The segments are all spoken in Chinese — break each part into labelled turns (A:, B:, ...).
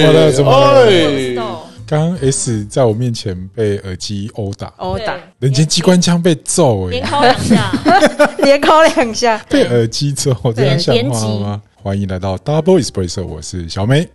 A: 怎么了怎么刚刚 S 在我面前被耳机殴打，
B: 殴打，
A: 人间机关枪被揍哎、
C: 连敲两下，
B: 连敲两下。
A: 被耳机揍，这样像话吗？欢迎来到 Double Espresso，我是小梅。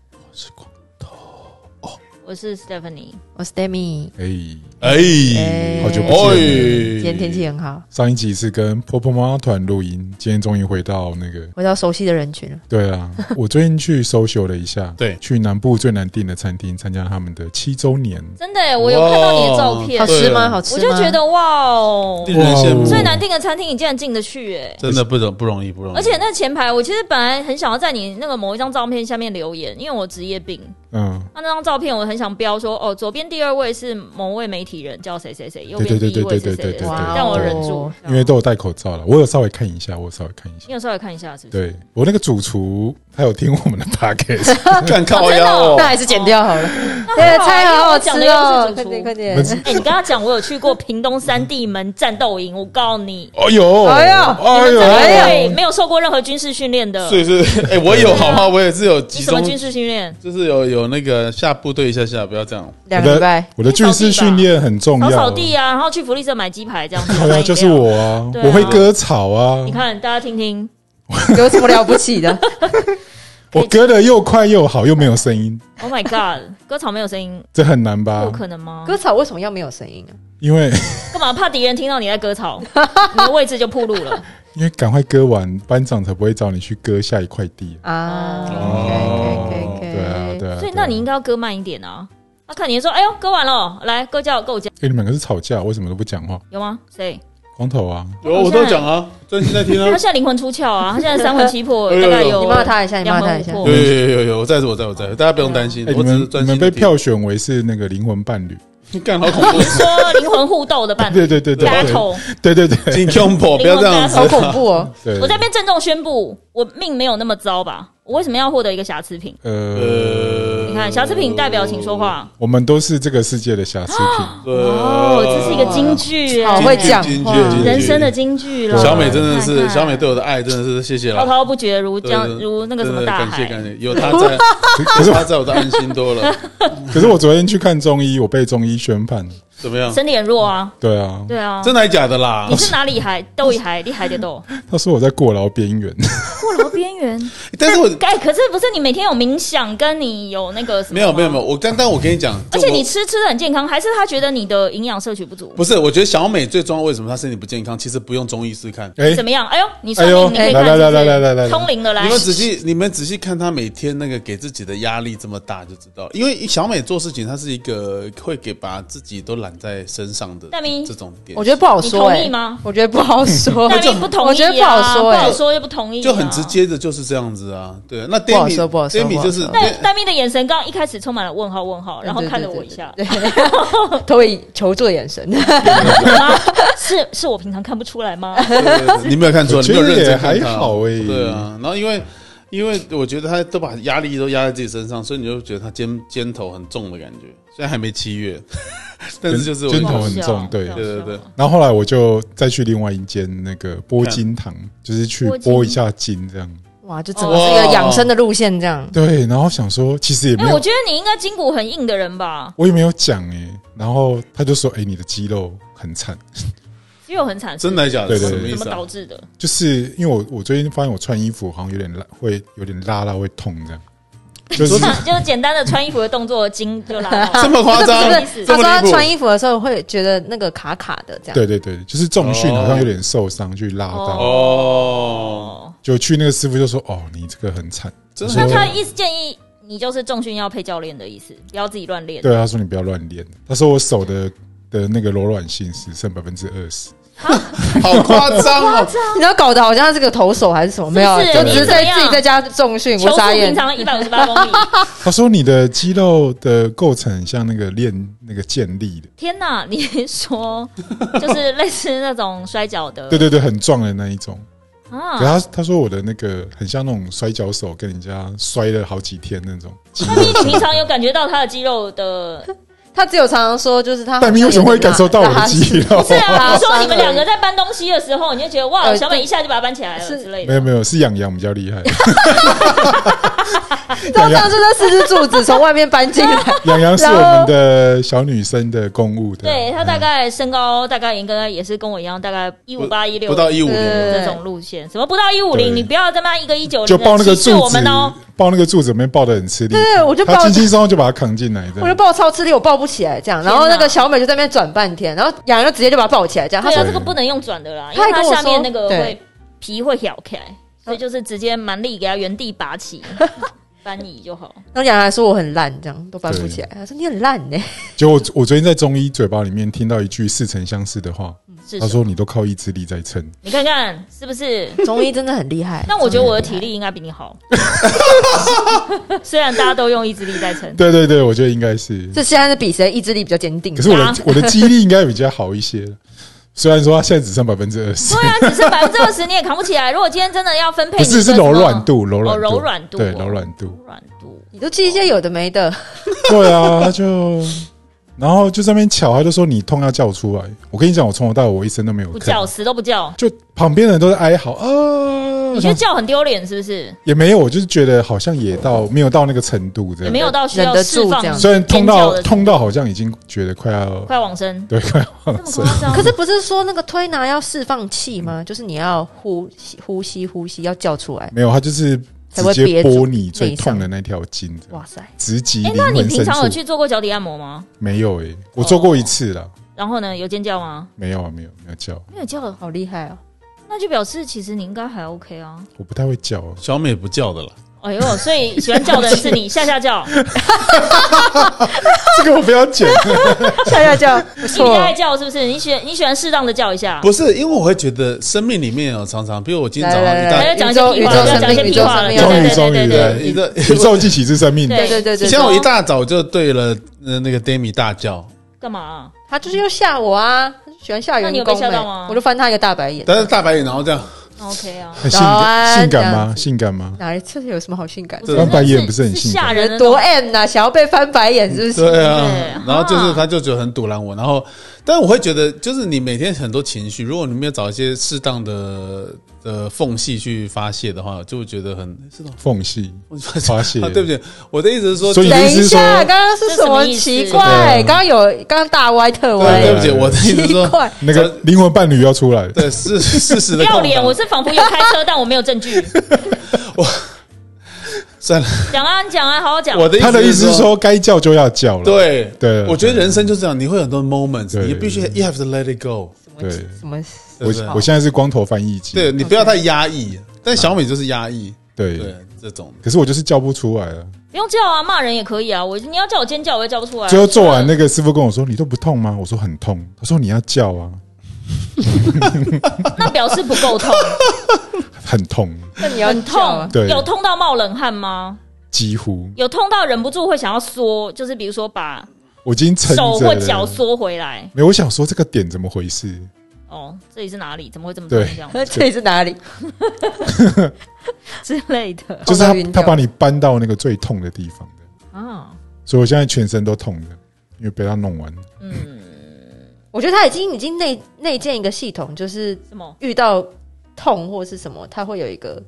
C: 我是 Stephanie，
B: 我是 Demi，
A: 哎、
D: 哎，
A: 好久不见
B: 今天天气很好，
A: 上一集是跟婆婆妈妈团录音，今天终于回到那个。
B: 回到熟悉的人群了。
A: 对啊，我最近去搜修了一下，
D: 对
A: 去南部最难订的餐厅参加他们的七周年。
C: 真的耶，我有看到你的照片
B: 好，吃吗？好吃？
C: 我就觉得哇哦，
D: 令人羡慕，
C: 最难订的餐厅你竟然进得去哎！
D: 真的不容不容易，不容易。
C: 而且那前排，我其实本来很想要在你那个某一张照片下面留言，因为我职业病。
A: 嗯，
C: 那那张照片我很想标说，哦，左边第二位是某位媒体人叫谁谁谁，右边
A: 对对对
C: 第一位是谁
A: 对对对对
C: 谁谁，
B: 哇哦
C: 但我忍住，
A: 因为都有戴口罩了，我有稍微看一下，我有稍微看一下。
C: 你有稍微看一下是不是？
A: 对我那个主厨，他有听我们的 podcast，
D: 干靠腰
C: 哦
D: 哦
B: 那，还是剪掉好了。
C: 那
B: 对，菜好好吃哦！快点快点
C: 哎、你跟他讲，我有去过屏东三地门战斗营，我告诉你，
A: 哦呦，
B: 哎呦
A: 哎呦，
C: 战
B: 哎
C: 队没有受过任何军事训练的。
D: 所以是哎，我有好吗？我也是有
C: 你
D: 集中，
C: 什么军事训练？
D: 就是有有那个下部队一下下，不要这样。
B: 两个礼拜，
A: 我的军事训练很重
C: 扫
A: 要，
C: 扫地啊，然后去福利社买鸡排这样子。
A: 对啊，就是我啊，
C: 啊
A: 我会割草啊
C: 你，看，大家听听，
B: 有什么了不起的？
A: 我割的又快又好，又没有声音
C: ，Oh my God，割草没有声音，
A: 这很难吧
C: 有？可能吗？
B: 割草为什么要没有声音啊？
A: 因为
C: 干嘛怕敌人听到你在割草，你的位置就暴露了？
A: 因为赶快割完，班长才不会找你去割下一块地。
B: 啊
A: 对啊，对啊。
C: 所以那你应该要割慢一点啊。那看你说，哎呦，割完了，来割叫够讲，
A: 哎，你们两个是吵架，为什么都不讲话？
C: 有吗？谁？
A: 光头啊，
D: 有我都讲啊，专心在听啊
C: 他。现在灵魂出窍啊，他现在三魂七魄，大概有
B: 你骂他一下，你骂他一下。
D: 有。有有有有，我在我在我在，大家不用担心
A: 哎，，你
D: 我只是
A: 们你们。被票选为是那个灵魂伴侣，你
D: 干好恐怖
C: 你，说灵魂互斗的伴侣
A: 对对对对对
C: battle，
A: 对对对
D: 金胸破，不要这样子
B: 好。恐怖哦！
A: 对。
C: 我在这边郑重宣布，我命没有那么糟吧？我为什么要获得一个瑕疵品？
A: 呃，
C: 看，瑕疵品代表，请说话。
A: 我们都是这个世界的瑕疵品。
D: 对
C: 哦，这是一个金句哎，
B: 好会讲
C: 人生的京剧了。
D: 小美真的是小美对我的爱，真的是谢谢
C: 滔
D: 了。
C: 滔滔不绝，如江如那个什么大
D: 海感谢感。谢，有她在，
A: 可是
D: 她在我都安心多了。
A: 可是我昨天去看中医，我被中医宣判。
D: 怎么样？
C: 身体很弱啊，
A: 对啊，
C: 对啊。
D: 真的还假的啦
C: 你？是哪里还斗一海厉害的斗？
A: 他说我在过劳边缘。
C: 过劳边缘。
D: 但是我
C: 哎，可是不是你每天有冥想，跟你有那个什么？
D: 没有没有没有，。我刚刚我跟你讲，
C: 而且你吃吃的很健康，还是他觉得你的营养摄取不足？
D: 不是，我觉得小美最重要，为什么她身体不健康？其实不用中医师看。
A: 哎
C: 怎，么样？哎呦，你说
A: 哎呦
C: 你你可以
A: 来来来来来来
C: 通灵的来
D: 你。们仔细，你们仔细看她每天那个给自己的压力这么大，就知道。因为小美做事情，她是一个会给把自己都揽在身上的
C: 大明
D: 这种点，
B: 我觉得不好
C: 你
B: 说哎
C: 同意吗，
B: 我觉得不好说。
C: 但你不同意啊，
B: 我觉得不好说哎
C: 不好说又不同意啊，
D: 就很直接的就是这样子啊。对，那
B: 不好
D: Demi
B: 说不好说
D: Demi 就是
B: 说
C: 但戴咪的眼神刚刚一开始充满了问号问号，然后看了我一下，
B: 对，投以求助的眼神。
C: 妈是是我平常看不出来吗？
D: 你没有看出
A: 来
D: 你没有认真看她
A: 好哎。
D: 对，啊，然后因为因为我觉得他都把压力都压在自己身上，所以你就觉得他肩肩头很重的感觉。虽然还没七月，但是就是我
A: 肩头很重对
D: 对对对
A: 然后后来我就再去另外一间那个拨筋堂，就是去
C: 拨
A: 一下筋这样。
B: 哇，就整个是一个养生的路线这样。
A: 对，然后想说其实也没
C: 有，我
A: 有，
C: 觉得你应该筋骨很硬的人吧，
A: 我也没有讲哎。然后他就说：“哎，你的肌肉很惨。”
C: 肌肉很惨，
D: 真的还假的？
A: 对对对
C: 怎么
D: 什么意思啊？
C: 导致的？
A: 就是因为我我最近发现我穿衣服好像有点拉，会有点拉拉会痛这样，就是
C: 就是简单的穿衣服的动作，筋就拉到
D: 这么夸张
C: 不是
B: 不是，他说他穿衣服的时候会觉得那个卡卡的这样。
A: 对对对，就是重训好像有点受伤去拉到，
D: 哦，
C: 哦。
A: 就去那个师傅就说：“哦，你这个很惨。”
D: 真的
C: 那他意思建议你就是重训要配教练的意思，不要自己乱练。
A: 对，他说你不要乱练。他说我手的的那个柔软性只剩百分之二十。
D: 好夸张哦！
B: 你要搞得好像是个投手还是什么？没有，
C: 是
B: 就只是在自己在家重训。
C: 球速
B: 我眨眼
C: 平。常一百五十八公里，
A: 他说你的肌肉的构成像那个练那个健力的，
C: 天哪！你说就是类似那种摔跤的，
A: 对对对，很壮的那一种。
C: 啊
A: 可他他说我的那个很像那种摔跤手，跟人家摔了好几天那种。
C: 那你你平常有感觉到他的肌肉的
B: 他只有常常说，就是他
A: 但你为什么会感受到我的肌肉？
C: 是啊，说你们两个在搬东西的时候，你就觉得哇，
B: 呃
C: 小美一下就把它搬起来了
B: 是
C: 之类的。
A: 没有没有，是养羊比较厉害。
B: 他上次那四只柱子从外面搬进来，
A: 洋洋是我们的小女生的公务的，
C: 对他大概身高大概应该也是跟我一样，大概一五八一六
D: 不到一五零，
B: 对
C: 这种路线，什么不到一五
A: 对
C: 零，你不要他妈一个一九零
A: 就抱那个柱子
C: 我们哦。，
A: 抱那个柱子里面抱的很吃力。
B: 对我就抱
A: 他轻轻松松就把它扛进来的。
B: 我就抱超吃力，我抱不起来这样。然后那个小美就在那边转半天，然后洋洋就直接就把它抱起来这样。他
C: 对啊，
B: 说
C: 这个不能用转的啦，因为它下面
B: 说
C: 那个
B: 对
C: 会皮会挑开，所以就是直接蛮力给他原地拔起，翻移就好。
B: 然后洋洋还说我很烂，这样都搬不起来。他说你很烂呢，
A: 就我我昨天在中医嘴巴里面听到一句似曾相识的话，他说你都靠意志力在撑。
C: 你看看是不是？
B: 中医真的很厉害。
C: 但我觉得我的体力应该比你好，虽然大家都用意志力在撑。
A: 对对对，我觉得应该是。
B: 这现在是比谁意志力比较坚定
A: 可。是我的
C: 啊
A: 我的记忆力应该比较好一些，虽然说它现在只剩百分之二十，
C: 对啊，只剩百分之二十你也扛不起来。如果今天真的要分配
A: 不
C: 你
A: 是是柔软度，柔软
C: 哦
A: 度，
C: 柔软度
A: 对
C: 哦
A: 柔软度，
C: 柔软度。
B: 你都记一些有的没的，
A: 对啊，他就然后就在那边巧，他就说你痛要叫出来。我跟你讲，我从头到尾我一声都没有吭
C: 不叫，死都不叫，
A: 就旁边的人都在哀嚎啊，
C: 你觉得叫很丢脸是不是？
A: 也没有，我就是觉得好像也到没有到那个程度这样，
C: 也没有到需要
B: 忍得住
C: 释放
B: 这样
A: 虽然痛到痛到好像已经觉得快要
C: 快往生，
A: 对快往生
C: 夸张？
B: 可是不是说那个推拿要释放气吗？就是你要呼吸、呼吸、呼吸，要叫出来。
A: 没有，他就是
B: 才
A: 直接拨你最痛的那条筋，
B: 哇塞，
C: 哎、
A: 直击灵
C: 那你平常有。去做过脚底按摩吗？
A: 没有诶，我做过一次啦，
C: 然后呢，有尖叫吗？
A: 没有啊，没有没有叫，
C: 没有叫，
B: 好厉害哦！
C: 那就表示其实你应该还 OK 啊。
A: 我不太会叫啊。
D: 小美不叫的了。
C: 哎呦，所以喜欢叫的人是你，下下叫，
A: 这个我不要剪，
B: 下下叫。不
C: 你比较
B: 错
C: 爱，叫是不是？你喜你喜欢适当的叫一下，
D: 不是，因为我会觉得生命里面有常常，比如我今天早上
B: 来来
D: 一大
C: 讲一些屁话，
B: 宇宙
C: 不要讲一些
B: 宇
C: 屁话。了，
B: 宙生命
A: 终于
C: 对
A: 终于
C: 对对对。对
D: 一个
A: 宇宙记起是生命，
C: 对
B: 对对对对，
D: 以前我一大早就对了呃那个 Demi 大叫，
C: 干嘛？啊？
B: 他就是要吓我啊，他就喜欢吓人
C: 那你有被吓到吗？
B: 我就翻他一个大白眼。
D: 但是大白眼然后这样，
C: OK 啊，
A: 很性感性感吗？性感吗？
B: 哪一次有什么好性感
A: 翻白眼不是很性感
C: 吓人
B: 多 M 呐，想要被翻白眼是不是？
D: 对啊，然后就是
C: 啊
D: 他就觉得很堵拦我，然后，但我会觉得就是你每天很多情绪，如果你没有找一些适当的的缝隙去发泄的话，就会觉得很是的。
A: 缝隙发泄
D: 啊，对不起，我的意思是说，
A: 所以
B: 等一下，刚刚是什么奇怪？刚刚有刚刚大歪特歪，
D: 对不起，我的意思是说，
A: 那个灵魂伴侣要出来，
D: 对，是事实
C: 不要脸！我是仿佛有开车，但我没有证据。
D: 我算了，
C: 讲啊，你讲啊，好好讲。
D: 我的
A: 他的意思是，说该叫就要叫了，
D: 对
A: 对
D: 我觉得人生就这样，你会有很多 moments，你必须 you have to let it go，
A: 对
B: 什么？
A: 我我现在是光头翻译机，
D: 对你不要太压抑，但小美就是压抑，
A: 对
D: 对这种
A: 可是我就是叫不出来啊。
C: 不用叫啊，骂人也可以啊。我你要叫我尖叫，我也叫不出来。
A: 最后做完那个师傅跟我说：“你都不痛吗？”我说：“很痛。”他说：“你要叫啊，
C: 那表示不够痛，
A: 很痛，
B: 那你要
C: 很痛。
A: 对
C: 有痛到冒冷汗吗？
A: 几乎
C: 有痛到忍不住会想要缩，就是比如说把
A: 我已经
C: 手或脚缩回来。
A: 没有，我想说这个点怎么回事？
C: 哦，这里是哪里？怎么会这么痛？
A: 对
C: 这样
B: 这里是哪里？
C: 之类的
A: 就是他他把你搬到那个最痛的地方的，
C: 啊。
A: 所以我现在全身都痛的，因为被他弄完。
C: 嗯，
B: 我觉得他已经已经内内建一个系统，就是
C: 什么？
B: 遇到痛或是什么，他会有一个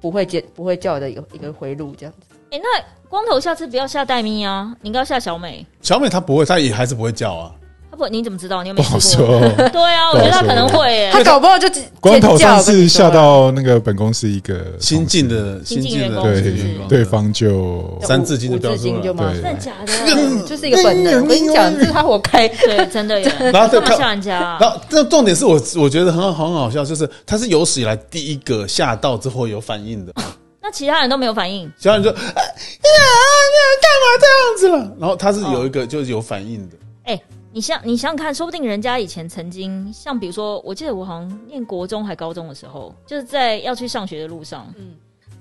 B: 不会接不会叫的一个一个回路，这样子。
C: 哎、那光头下次不要下戴咪啊，你应该要下小美。
D: 小美她不会，她也还是不会叫啊。
C: 他不，你怎么知道？你有没有试过？
A: 说。
C: 对啊，我觉得他可能会耶、
B: 他搞不好就直
A: 光头上次吓到那个本公司一个
D: 新进的
C: 新进
D: 进的
C: 员工
A: 对对方就
D: 三字经就
B: 五
D: 标出来
C: 真的假的？
B: 就是一个本能。我跟你讲，这是他活该。
C: 对，真的耶。
D: 然后
C: 吓人家啊？
D: 然后这重点是我我觉得很好很好笑，就是他是有史以来第一个吓到之后有反应的，
C: 那其他人都没有反应，
D: 其他人就啊啊你干嘛这样子了？然后他是有一个就是有反应的，
C: 哎、你想你想想看，说不定人家以前曾经像比如说，我记得我好像念国中还高中的时候，就是在要去上学的路上，
B: 嗯。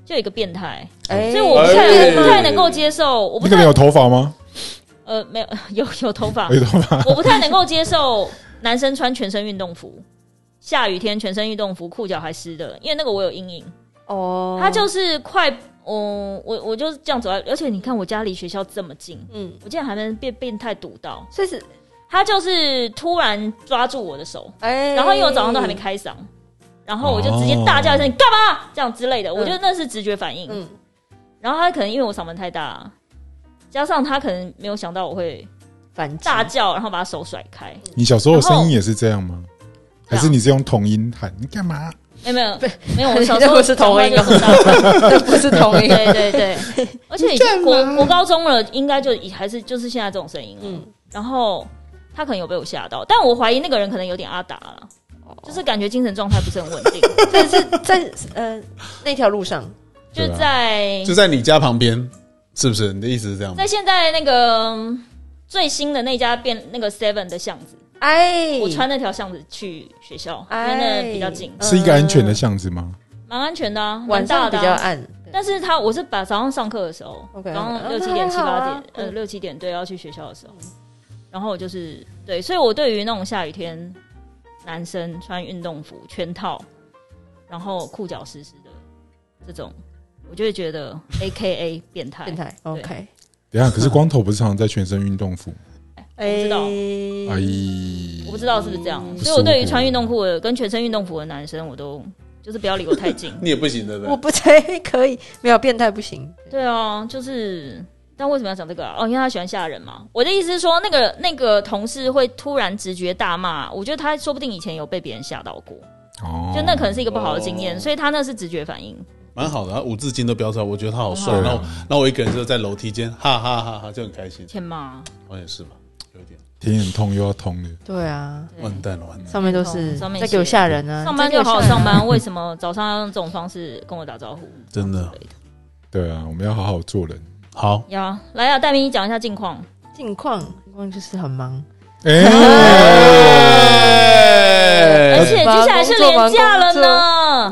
C: 就有一个变态，
B: 哎。
C: 所以我不太、不太能够接受，我不太
A: 那个有头发吗？
C: 呃没有 有有头发，
A: 有头发，
C: 我不太能够接受男生穿全身运动服，下雨天全身运动服，裤脚还湿的，因为那个我有阴影。
B: 哦，
C: 他就是快我我我就是这样走在，而且你看我家离学校这么近，
B: 嗯，
C: 我竟然还能被变态堵到。
B: 所以是
C: 他就是突然抓住我的手，
B: 哎，
C: 然后因为我早上都还没开嗓，然后我就直接大叫一声“你干嘛”这样之类的，
B: 嗯
C: 我觉得那是直觉反应。
B: 嗯，
C: 然后他可能因为我嗓门太大，加上他可能没有想到我会
B: 反击
C: 大叫，然后把手甩开。
A: 你小时候的声音也是这样吗？还是你是用童音喊？你干嘛？
C: 没有没有没有，我小时候
B: 不是同音 不是同音，
C: 对对对，而且已经国国高中了，应该就还是就是现在这种声音了。
B: 嗯，
C: 然后他可能有被我吓到，但我怀疑那个人可能有点阿达了，
B: 哦。
C: 就是感觉精神状态不是很稳定，
B: 但 是在呃那条路上，
C: 就在
D: 就在你家旁边，是不是？你的意思是这样吗？
C: 在？现在那个嗯最新的那家变那个 Seven 的巷子，
B: 哎，
C: 我穿那条巷子去学校，因
B: 哎
C: 为那比较近，
A: 是一个安全的巷子吗？
C: 蛮安全的啊，蛮
B: 晚上
C: 大的啊。
B: 比较暗，
C: 但是他我是把早上上课的时候
B: OK，
C: 早上
B: 嗯
C: 六七点七八点，呃
B: 嗯
C: 六七点对要去学校的时候，然后就是对，所以我对于那种下雨天男生穿运动服全套，然后裤脚湿湿的这种，我就会觉得 A K A 变态，
B: 变态，OK，
A: 等下，可是光头不是常常在全身运动服？
B: 哎
C: 知道
A: 哎，
C: 我不知道是不是这样，
B: 嗯
C: 所以我对于穿运动裤的跟全身运动服的男生，我都就是不要离我太近。
D: 你也不行，的？
B: 我不太 可以，没有变态不行，
C: 对啊，就是，但为什么要讲这个啊？哦，因为他喜欢吓人嘛。我的意思是说，那个那个同事会突然直觉大骂，我觉得他说不定以前有被别人吓到过，
A: 哦，
C: 就那可能是一个不好的经验，
D: 哦
C: 所以他那是直觉反应。
D: 蛮好的，他五字经都标出来，我觉得他好帅。然后，然后我一个人就在楼梯间，哈哈哈哈，就很开心。
C: 天嘛，
D: 我也是吧，有一点
A: 天很痛又要痛的。
B: 对啊，
C: 对
D: 完蛋了，完蛋。
B: 上面都是
C: 上面
B: 在给我吓人啊，
C: 上班就好好上班，为什么早上要用这种方式跟我打招呼？
D: 真的
A: 对啊，我们要好好做人。
D: 好，
C: 有，来啊，戴明，你讲一下近况。
B: 近况，近况就是很忙，
A: 哎，
C: 而且接下来是连假了呢，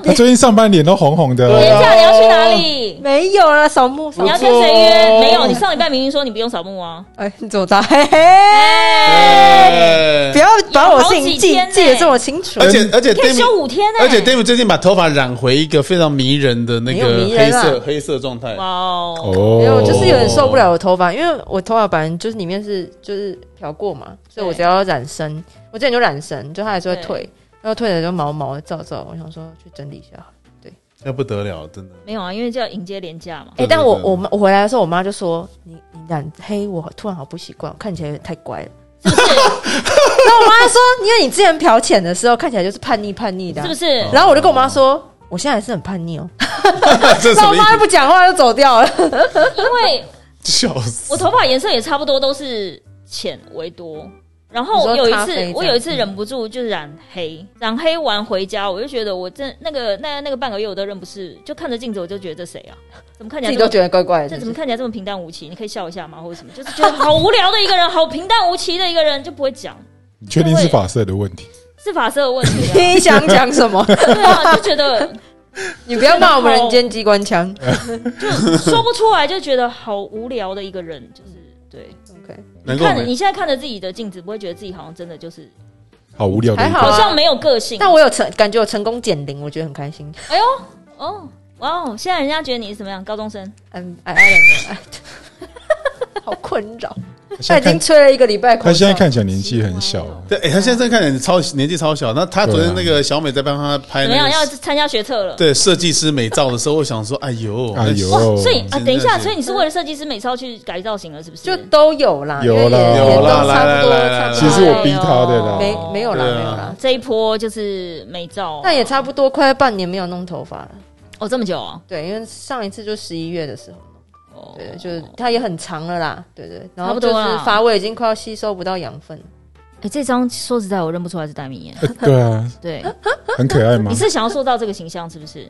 A: 他最近上班脸都红红的。
C: 等
A: 一
C: 下。你要去哪里？
B: 没有了，扫墓，扫墓。
C: 你要跟谁约？没有，你上礼拜明明说你不用扫墓啊。
B: 哎，你怎么知道？嘿嘿，
D: 哎。
B: 不要把我事情记得这么清楚，
D: 而且而且
C: 可以休五天呢、
D: 而且 David 最近把头发染回一个非常迷人的那个黑色黑色状态。
C: 哇。哦，
A: 哦，
B: 没有，就是有点受不了我头发，因为我头发本来就是里面是就是漂过嘛，所以我只要染深，我之前就染深，就它还是会退，然后退了就毛毛的躁躁，我想说去整理一下对。
D: 那不得了，真的。
C: 没有啊，因为就要迎接廉价嘛。
B: 哎、
D: 对
B: 但我我妈我回来的时候，我妈就说你你染黑，我突然好不习惯，看起来有点太乖了。
C: 是不是？
B: 然后我妈说，因为你之前漂浅的时候看起来就是叛逆叛逆的啊、
C: 是不是？
B: 然后我就跟我妈说，我现在还是很叛逆哦。然后我妈就不讲话就走掉了。
C: 因为
D: 笑死！
C: 我头发颜色也差不多都是浅为多。然后有一次我有一次忍不住就是染黑，染黑完回家，我就觉得我真那个那那个半个月我都认不是，就看着镜子我就觉得这谁啊？怎么看起来这么
B: 自己都觉得怪怪的
C: 这。怎么看起来这么平淡无奇？你可以笑一下吗？或者什么？就是觉得好无聊的一个人，好平淡无奇的一个人，就不会讲，
A: 你确定是发色的问题？
C: 是发色的问题啊。
B: 你想讲什么？
C: 对啊，就觉得
B: 你不要骂我们人间机关枪。
C: 就说不出来，就觉得好无聊的一个人，就是对。
B: OK，
C: 看你现在看着自己的镜子，不会觉得自己好像真的就是
A: 好无聊的
B: 还好啊
C: 好像没有个性。
B: 但我有成感觉我成功减龄，我觉得很开心。
C: 哎呦哦哇哦，现在人家觉得你是怎么样？高中生？
B: 嗯，矮矮的，好困扰。
A: 他
B: 他已经吹了一个礼拜
A: 他现在看起来年纪很小啊，
D: 对，哎、他现在看起来超年纪超小。那他昨天那个小美在帮他拍
C: 怎么样？要参加学测了？
D: 对设计师美照的时候，我想说，哎呦，
A: 哎呦，
C: 所以啊，等一下，所以你是为了设计师美照去改造型了，是不是？
B: 就都有啦，
A: 有啦有
D: 啦
B: 差不多
D: 来来来来
B: 差不多。
A: 其实我逼他的啦
B: 没没有啦，没有啦。
C: 这一波就是美照，
B: 那也差不多快半年没有弄头发了。
C: 哦这么久啊？
B: 对，因为上一次就十一月的时候，
C: 哦
B: 对，就是它也很长了啦，对对。然后就是
C: 啦
B: 发尾已经快要吸收不到养分了。
C: 哎，这张说实在，我认不出来是戴明耶。
A: 呃对啊，
C: 对，
A: 很可爱吗
C: 你？是想要塑造这个形象，是不是？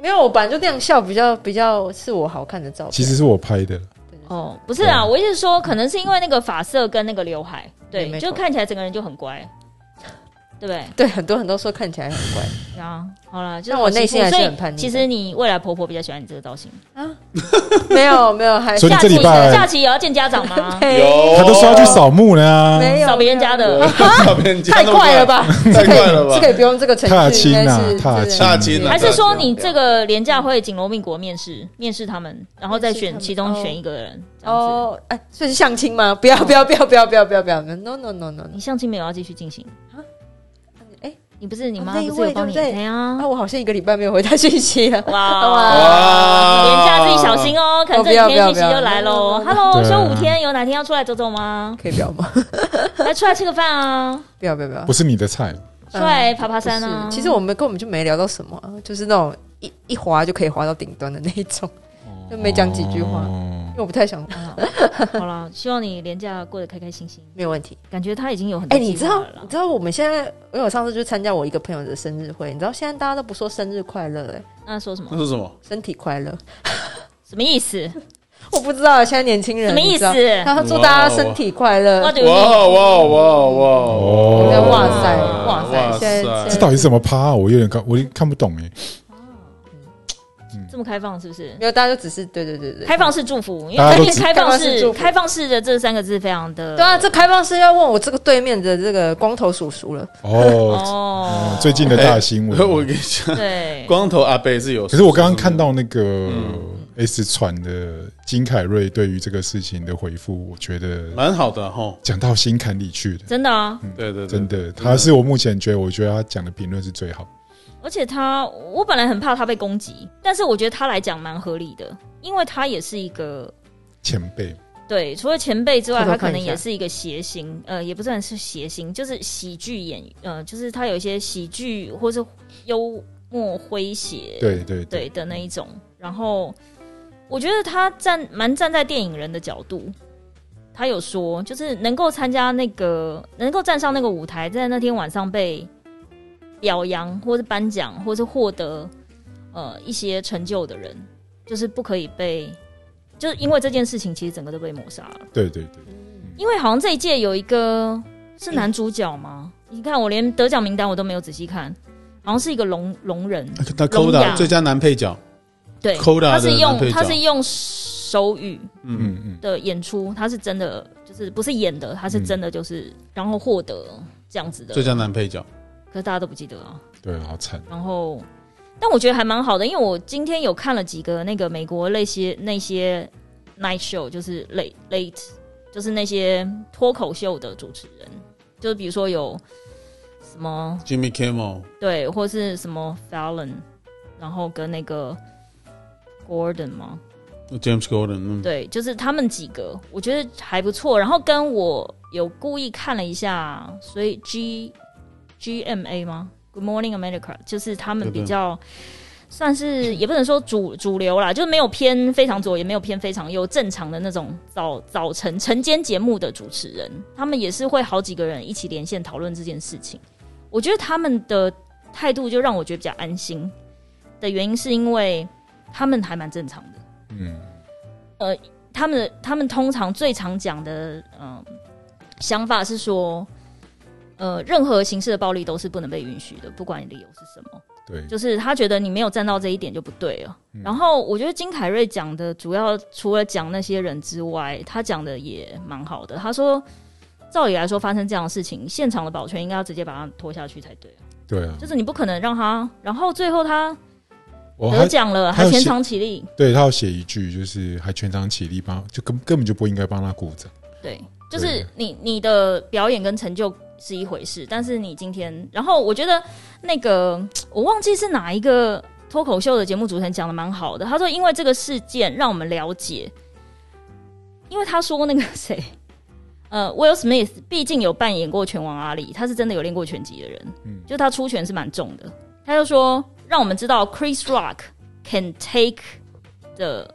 B: 没有，我本来就那样笑，比较比较是我好看的照片。
A: 其实是我拍的，
C: 哦，不是啊，我意思是说，可能是因为那个发色跟那个刘海，对，就看起来整个人就很乖，对不对？
B: 对很多人都说看起来很乖
C: 啊，好了，就是
B: 我内心还是
C: 所以
B: 很叛逆的
C: 其实你未来婆婆比较喜欢你这个造型，
B: 啊，没有没有，还
A: 所以你
C: 假期
A: 这礼拜
C: 假期也要见家长吗？
B: 没
D: 有
A: 他都说要去扫墓了啊，
B: 没有
C: 扫别人家的，
B: 太快了吧？
D: 太快了吧
B: 是可以不用这个程序，
A: 踏青啊
B: 应该是
A: 踏青
C: 还是说你
B: 对
C: 这个廉价会紧锣密鼓面试面试他们，然后再选其中选一个人？
B: 哦，哎，这是相亲吗？不要不要不要不要不要不要不要！No no no no，
C: 你相亲没有要继续进行？
B: 哎
C: 你不是你妈
B: 那一
C: 不是有帮你？
B: 位对不对
C: 哎呀
B: 啊，，我好像一个礼拜没有回他信息了。
C: 哇
D: 哇
C: 你廉价自己小心哦，可能这几天信息就来喽。Hello，休五天，有哪天要出来走走吗？
B: 可以不要吗？
C: 来出来吃个饭啊，
B: 不要不要不要
A: 不！是你的菜，
C: 出来爬爬山啊。
B: 其实我们根本就没聊到什么啊，就是那种一一滑就可以滑到顶端的那一种，就没讲几句话，
A: 哦
B: 因为我不太想。
C: 啊 好了，希望你廉价过得开开心心。
B: 没有问题。
C: 感觉他已经有很
B: 哎、
C: 多
B: 你知道你知道我们现在，因为我上次去参加我一个朋友的生日会，你知道现在大家都不说生日快乐、哎，
C: 那说什么
D: 那？说什么？
B: 身体快乐。
C: 什么意思？
B: 我不知道现在年轻人
C: 什么意思
B: 他祝大家身体快乐。
C: Do you
D: 哇
C: mean？
D: 哇哇哇！
A: 哦
B: 哇塞哇塞现在
A: 这到底是什么趴啊？我有点看，我看不懂哎。
C: 这么开放是不是？
B: 没有，大家就只是对对对对，
C: 开放式祝福，因为最近 开放式
B: 开放式
C: 的这三个字非常的
B: 对啊，这开放式要问我这个对面的这个光头叔叔了。
A: 哦，
C: 哦
A: 哦，最近的大新闻。
D: 我跟你讲，
C: 对
D: 光头阿贝是有。
A: 可是我刚刚看到那个
D: 嗯
A: S 传的金凯瑞对于这个事情的回复，我觉得
D: 蛮好的哈。
A: 讲到心坎里去的，
C: 真的啊，
D: 对对，对
A: 真的，他是我目前觉得，我觉得他讲的评论是最好。
C: 而且他我本来很怕他被攻击，但是我觉得他来讲蛮合理的，因为他也是一个
A: 前辈，
C: 对，除了前辈之外，他可能也是一个谐星，呃，也不算是谐星，就是喜剧演员，呃，就是他有一些喜剧或是幽默诙谐，
A: 对对
C: 对的那一种。然后我觉得他站蛮站在电影人的角度，他有说，就是能够参加那个，能够站上那个舞台，在那天晚上被表扬，或是颁奖，或是获得呃一些成就的人，就是不可以被，就是因为这件事情，其实整个都被抹杀了。
A: 对对对，
C: 因为好像这一届有一个是男主角吗？你看我连得奖名单我都没有仔细看，好像是一个聋聋人，
D: 那
C: 聋哑。
D: Coda 最佳男配角，
C: 对
D: Coda
C: 他是用他是用手语
D: 嗯，
A: 嗯嗯，
C: 的演出，他是真的就是不是演的，他是真的就是、然后获得这样子的
D: 最，佳男配角。
C: 可是大家都不记得啊。
A: 对，好惨。
C: 然后，但我觉得还蛮好的，因为我今天有看了几个那个美国那些那些 night show，就是 late late，就是那些脱口秀的主持人，就是比如说有什么
D: Jimmy Kimmel，
C: 对，或是什么 Fallon，然后跟那个 Gordon 吗
D: ？James Gordon，嗯，
C: 对，就是他们几个，我觉得还不错。然后跟我有故意看了一下，所以 G G M A 吗？Good Morning America，就是他们比较算是也不能说主主流啦，就是没有偏非常左，也没有偏非常右，正常的那种早早晨晨间节目的主持人，他们也是会好几个人一起连线讨论这件事情。我觉得他们的态度就让我觉得比较安心的原因，是因为他们还蛮正常的。
A: 嗯，呃
C: 他们的他们通常最常讲的嗯、想法是说，呃，任何形式的暴力都是不能被允许的，不管理由是什么。
A: 对，
C: 就是他觉得你没有站到这一点就不对了。然后我觉得金凯瑞讲的主要除了讲那些人之外，他讲的也蛮好的。他说，照理来说发生这样的事情，现场的保全应该要直接把他拖下去才对啊，
A: 对啊，
C: 就是你不可能让他，然后最后他得奖了，还全场起立，
A: 对他要写一句，就是还全场起立帮，就根根本就不应该帮他鼓掌。
C: 对，就是你你的表演跟成就是一回事，但是你今天，然后我觉得那个我忘记是哪一个脱口秀的节目主持人讲的蛮好的，他说因为这个事件让我们了解，因为他说那个谁，呃，Will Smith 毕竟有扮演过拳王阿里，他是真的有练过拳击的人，
A: 嗯。
C: 就他出拳是蛮重的，他就说让我们知道 Chris Rock can take the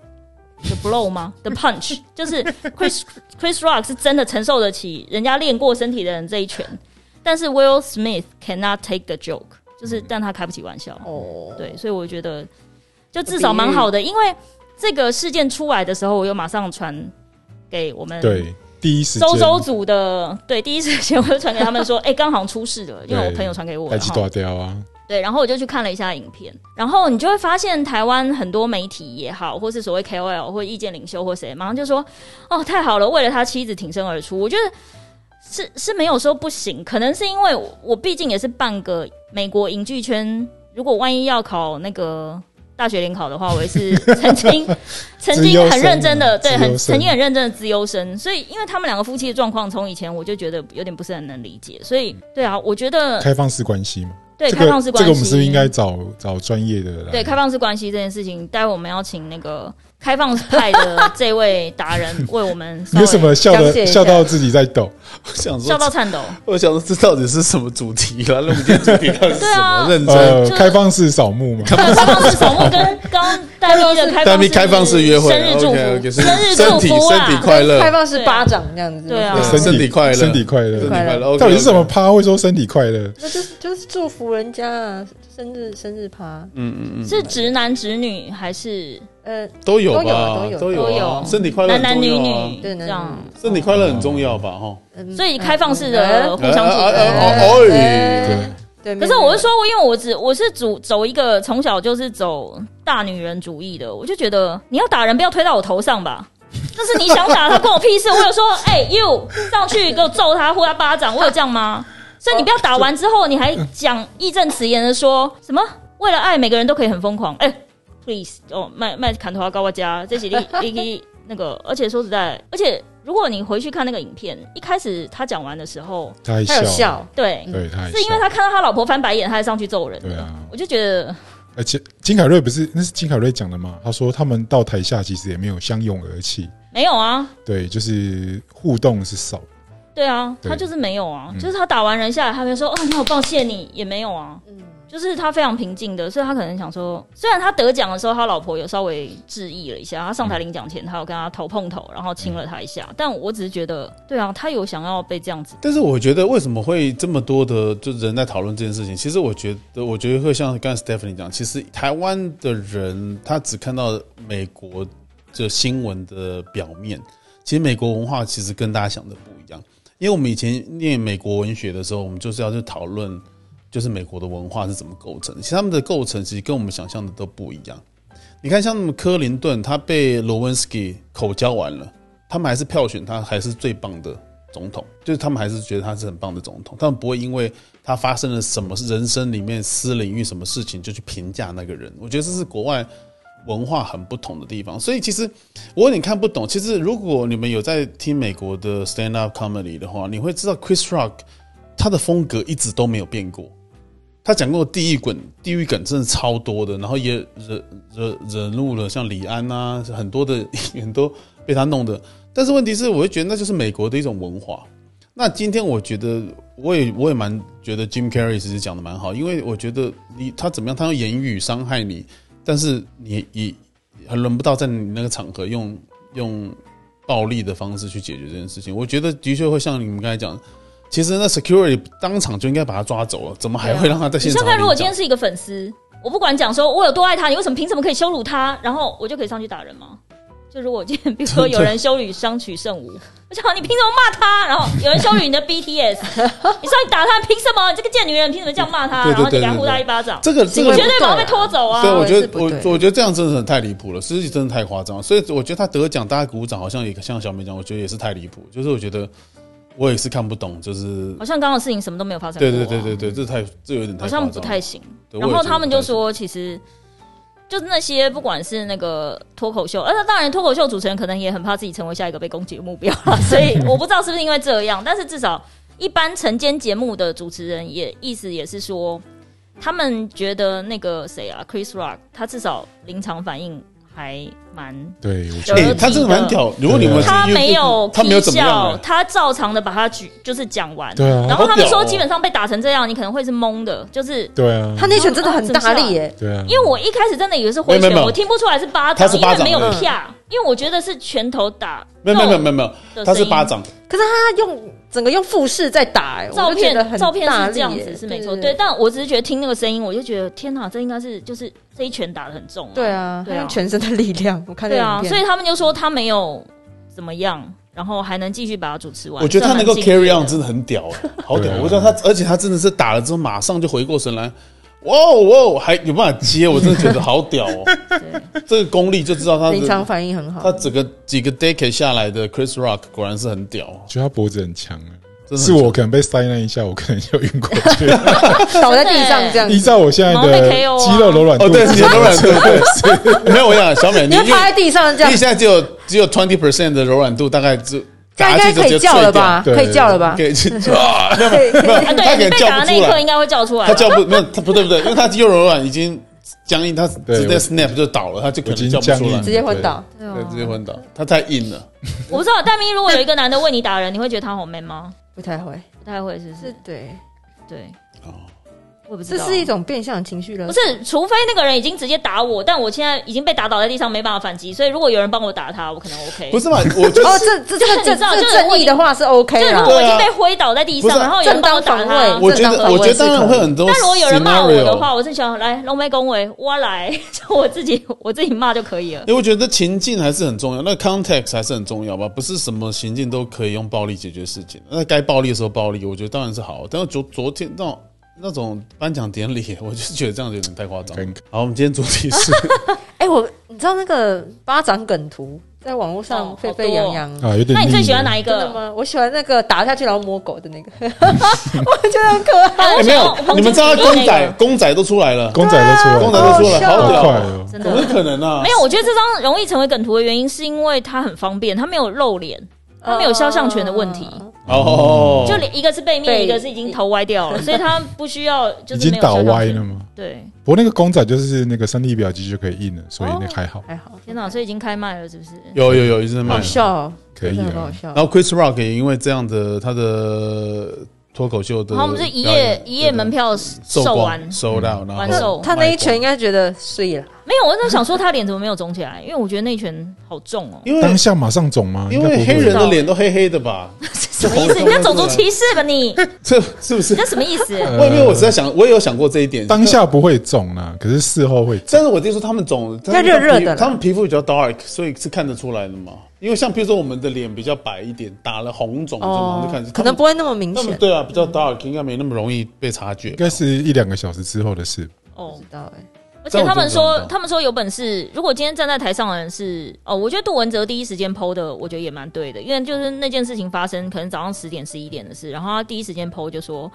C: the blow 吗？the punch 就是 Chris Chris Rock 是真的承受得起人家练过身体的人这一拳，但是 Will Smith cannot take the joke，就是但他开不起玩笑。
B: 哦，
C: 对，所以我觉得就至少蛮好的，因为这个事件出来的时候，我又马上传给我们
A: 对，第一时
C: 周周组的，对，第一时间我就传给他们说，哎、刚好出事了，因为我朋友传给我，
A: 还去
C: 然后
A: 断掉啊，
C: 对，然后我就去看了一下影片，然后你就会发现台湾很多媒体也好，或是所谓 KOL 或意见领袖或谁，马上就说：“哦，太好了，为了他妻子挺身而出。”我觉得是是没有说不行，可能是因为我我毕竟也是半个美国影剧圈，如果万一要考那个。大学联考的话，我也是 曾经 曾经很认真的，对，很曾经很认真的资优生。所以，因为他们两个夫妻的状况，从以前我就觉得有点不是很能理解。所以，对啊，我觉得
A: 开放式关系嘛。
C: 对开放式关系，
A: 这个我们是不是应该找找专业的？
C: 对开放式关系这件事情，待会我们要请那个 开放派的这位达人为我们。
A: 为什么笑的笑到自己在抖？
D: 我想说
C: 笑到颤抖。
D: 我想说这到底是什么主题啊？那我们今天主题到底是什么？认真
A: 开放式扫墓嘛？
C: 开放式 扫墓跟刚戴咪的开放
D: 开放式约会，
C: 生日祝福，生日
D: 祝福
C: 啊！
D: 身体快乐，
B: 开放式巴掌这样子。
C: 对啊，
D: 身体快乐，
A: 身体快乐，
D: 快乐。
A: 到底是什么趴会说身体快乐？
B: 那就就是祝福人家啊。生日生日趴，
D: 嗯嗯嗯，
C: 是直男直女还是
B: 呃
D: 都有
B: 吧？
D: 都
B: 有
D: 都有，身体快乐
C: 男男女女对这样，
D: 身体快乐很重要吧？哈，
C: 所以开放式的互相祝福。
D: 对
B: 对，
C: 可是我是说，因为我只我是主走一个从小就是走大女人主义的，我就觉得你要打人不要推到我头上吧。但是你想打他关我屁事。我有说，哎，you 上去给我揍他，呼他巴掌，我有这样吗？所以你不要打完之后，你还讲义正辞严的说什么？为了爱，每个人都可以很疯狂。哎，please，哦，卖卖砍头啊，高我家这几例，一那个，而且说实在，而且如果你回去看那个影片，一开始他讲完的时候，
A: 他还
B: 笑，
A: 对，
C: 对，是因为他看到他老婆翻白眼，他还上去揍人。
A: 对啊，
C: 我就觉得，
A: 而且金凯瑞不是那是金凯瑞讲的吗？他说他们到台下其实也没有相拥而泣，
C: 没有啊，
A: 对，就是互动是少。
C: 对啊，他就是没有啊，就是他打完人下来，他没说哦，你好抱歉你也没有啊，嗯，就是他非常平静的，所以他可能想说，虽然他得奖的时候，他老婆有稍微质疑了一下，他上台领奖前，他有跟他头碰头，然后亲了他一下，但我只是觉得，对啊，他有想要被这样子，
D: 但是我觉得为什么会这么多的就人在讨论这件事情？其实我觉得，我觉得会像刚才 Stephanie 讲，其实台湾的人他只看到美国这新闻的表面，其实美国文化其实跟大家想的不一样。因为我们以前念美国文学的时候，我们就是要去讨论，就是美国的文化是怎么构成。其实他们的构成其实跟我们想象的都不一样。你看，像克林顿，他被罗文斯基口交完了，他们还是票选他还是最棒的总统，就是他们还是觉得他是很棒的总统，他们不会因为他发生了什么人生里面私领域什么事情就去评价那个人。我觉得这是国外。文化很不同的地方，所以其实我有点看不懂。其实如果你们有在听美国的 stand up comedy 的话，你会知道 Chris Rock 他的风格一直都没有变过。他讲过地狱梗，地狱梗真的超多的，然后也惹惹惹怒了像李安啊，很多的 很多被他弄的。但是问题是，我会觉得那就是美国的一种文化。那今天我觉得，我也我也蛮觉得 Jim Carrey 其实讲的蛮好，因为我觉得你他怎么样，他用言语伤害你。但是你也还轮不到在你那个场合用用暴力的方式去解决这件事情。我觉得的确会像你们刚才讲，其实那 security 当场就应该把他抓走了，怎么还会让他在现场？
C: 你看，如果今天是一个粉丝，我不管讲说我有多爱他，你为什么凭什么可以羞辱他？然后我就可以上去打人吗？就如果今天，比如说有人羞辱相取圣武，我想你凭什么骂他？然后有人羞辱你的 BTS，你上去打他，凭什么？这个贱女人凭什么这样骂他？然后你给他呼他一巴掌，
D: 这个这个
C: 绝对把他被拖走啊！
D: 对，我觉得我我觉得这样真的很太离谱了，实际真的太夸张。所以我觉得他得奖，大家鼓掌，好像也像小美讲，我觉得也是太离谱。就是我觉得我也是看不懂，就是
C: 好像刚刚的事情什么都没有发生。
D: 对对对对对，这太这有点太
C: 好像不太行。然后他们就说，其实。就是那些不管是那个脱口秀，而且当然脱口秀主持人可能也很怕自己成为下一个被攻击的目标，所以我不知道是不是因为这样，但是至少一般晨间节目的主持人也意思也是说，他们觉得那个谁啊，Chris Rock，他至少临场反应。还蛮
A: 对，
D: 他真的蛮屌。如果你们
C: 他没有
D: 他没有怎么样，
C: 他照常的把他举就是讲完。
A: 对啊，
C: 然后他们说基本上被打成这样，你可能会是懵的，就是
A: 对啊。
B: 他那拳真的很大力耶，
A: 对啊。
C: 因为我一开始真的以为是回拳，我听不出来是巴掌，因为没有啪，因为我觉得是拳头打。
D: 没有没有没有没有，他是巴掌。
B: 可是他用整个用复式在打，
C: 照片照片是这样子是没错，对。但我只是觉得听那个声音，我就觉得天哪，这应该是就是这一拳打的很重。
B: 对啊，对啊，全身的力量，我看
C: 对啊，所以他们就说他没有怎么样，然后还能继续把它主持完。
D: 我觉得他能够 carry on 真的很屌，好屌！我知道他，而且他真的是打了之后马上就回过神来。哇哦哇哦，还有办法接，我真的觉得好屌哦！
C: 对，
D: 这个功力就知道他
B: 临场反应很好
D: 他。整个几个 decade 下来的 Chris Rock 果然是很屌，
A: 觉得他脖子很强啊。是我可能被塞那一下，我可能就晕过去。
B: 倒在地上这样
A: 依
B: 子，
A: 照我现在的肌肉柔软度，
D: 哦，对，柔软度对，没有我想小美，你
B: 趴在地上这样
D: 你，现在只有只有 twenty percent 的柔软度，大概就
B: 这样应该可以叫了吧？可以叫了吧？
D: 可以去啊，没有没有，
C: 啊，对被
D: 他可能叫不出来
C: 打的那一刻应，该会叫出来，
D: 他叫不没有他不对不对，因为他肌肉柔软已经僵硬，他直接 snap 就倒了，他就可
A: 我已经
D: 能叫不出来
A: 僵硬，
B: 直接昏倒。
C: 对
D: 对，直接昏倒，他太硬了。
C: 我不知道，大明如果有一个男的为你打人，你会觉得他好 man 吗？
B: 不太会，
C: 不太会，是不
B: 是
C: 是？
B: 对，
C: 对，
D: 哦，
C: 我不知道，
B: 这是一种变相情绪勒
C: 不。是，除非那个人已经直接打我，但我现在已经被打倒在地上，没办法反击，所以如果有人帮我打他，我可能 OK。
D: 不是嘛？我就
B: 哦，
D: 是
B: 这这这 这这
C: 就是我
B: 正义的话是 OK 啦
C: 就是如果。我已经被挥倒在地上，
D: 不是啊
C: 然后有人帮我打他
B: 正当防卫，
D: 我觉得，我觉得当然会很多。
C: 但如果有人骂我的话，我是想来龙眉恭维，我来，就 我自己我自己骂就可以了。
D: 因为我觉得情境还是很重要，那 context 还是很重要吧，不是什么行径都可以用暴力解决事情。那该暴力的时候暴力，我觉得当然是好。但是昨昨天那种那种颁奖典礼，我就觉得这样有点太夸张。好，我们今天主题是
B: 哎，我你知道那个巴掌梗图在网络上
C: 哦
B: 沸沸扬扬。
A: 啊，有点。
C: 那你最喜欢哪一个？
B: 真的吗？我喜欢那个打下去然后摸狗的那个，我觉得很可爱。
D: 哎没有你们知道公仔公仔都出来了，
A: 公仔都出来了，
D: 公仔都出来，
B: 好
D: 好屌哦，
A: 好快哦！
C: 真
D: 怎么
C: 的
D: 可能啊？
C: 没有，我觉得这张容易成为梗图的原因是因为它很方便，它没有露脸，它没有肖像权的问题。
D: 哦，
C: 就连一个是背面，一个是已经头歪掉了，所以他不需要 就是
A: 已经倒歪了吗？
C: 对，
A: 不过那个公仔就是那个三 D 表机就可以印了，所以那个还好，
B: 还好，
C: 天哪，所以已经开卖了，是不是？
D: 有有有一直在卖
B: 好。笑哦，
A: 可以
B: 很好
A: 啊。
B: 笑
D: 然。后 Chris Rock 也因为这样的他的脱口秀的
C: 然后我们是一夜一夜门票
D: 售
C: 售完，
D: 收到，然后
C: 完售
B: 他那一拳应该觉得碎了，
C: 没有，我在想说他脸怎么没有肿起来，因为我觉得那一拳好重哦。
D: 因为
A: 当下马上肿吗？
D: 因为黑人的脸都黑黑的吧？
C: 什么意思？你在种族歧视吧你？
D: 这是不是
C: 你？这什么意思？
D: 我因为我是在想，我也有想过这一点。
A: 当下不会肿啦，可是事后会。
D: 但是我听说他们肿，
B: 要热热的
D: 他们皮肤比较 dark，所以是看得出来的嘛。因为像比如说我们的脸比较白一点，打了红肿。
B: 可能不会那么明显。
D: 对啊，比较 dark，应该没那么容易被察觉
A: 应。该是一两个小时之后的事。
C: 哦，
B: 知道哎，
C: 而且他们说，他们说有本事，如果今天站在台上的人是哦，我觉得杜文泽第一时间剖的，我觉得也蛮对的，因为就是那件事情发生可能早上十点十一点的事，然后他第一时间剖就说，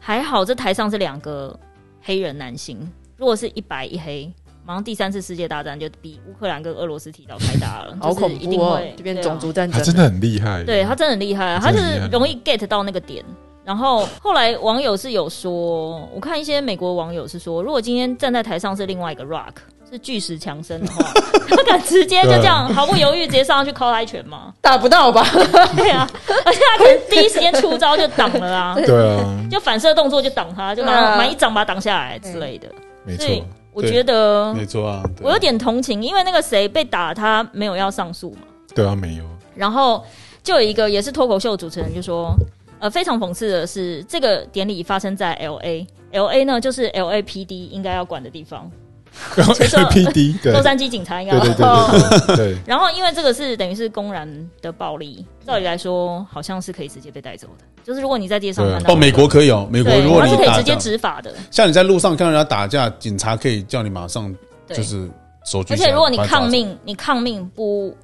C: 还好这台上是两个黑人男性，如果是一白一黑。马上第三次世界大战就比乌克兰跟俄罗斯提早开打了，
B: 好
C: 就是
B: 恐怖哦
C: 一定会，
B: 这边种族战争，
A: 他真的很厉害。
C: 对他真的很厉害，他就是容易 get 到那个点。然后后来网友是有说，我看一些美国网友是说，如果今天站在台上是另外一个 Rock，是巨石强森的话，他敢直接就这样毫不犹豫直接上去敲他一拳吗？
B: 打不到吧？
C: 对啊，而且他可能第一时间出招就挡了啊，
A: 对啊，
C: 就反射动作就挡他，就马
B: 对啊
C: 上马一掌把他挡下来之类的。
A: 没错。
C: 我觉得
D: 没错啊，
C: 我有点同情，因为那个谁被打，他没有要上诉嘛。
A: 对啊，没有。
C: 然后就有一个也是脱口秀主持人就说，呃，非常讽刺的是，这个典礼发生在 L A，L A 呢就是 L A P D 应该要管的地方，
A: 然后
C: 其实
A: APD 对。
C: 洛杉矶警察应该要
A: 对对对
C: 然后因为这个是等于是公然的暴力，照理来说好像是可以直接被带走的，就是如果你在街上
D: 哦，美国可以哦，美国，如果
C: 你是可以直接执法的，
D: 像你在路上看到人家打架，警察可以叫你马上，就是手举。
C: 而且如果你抗命，你抗命不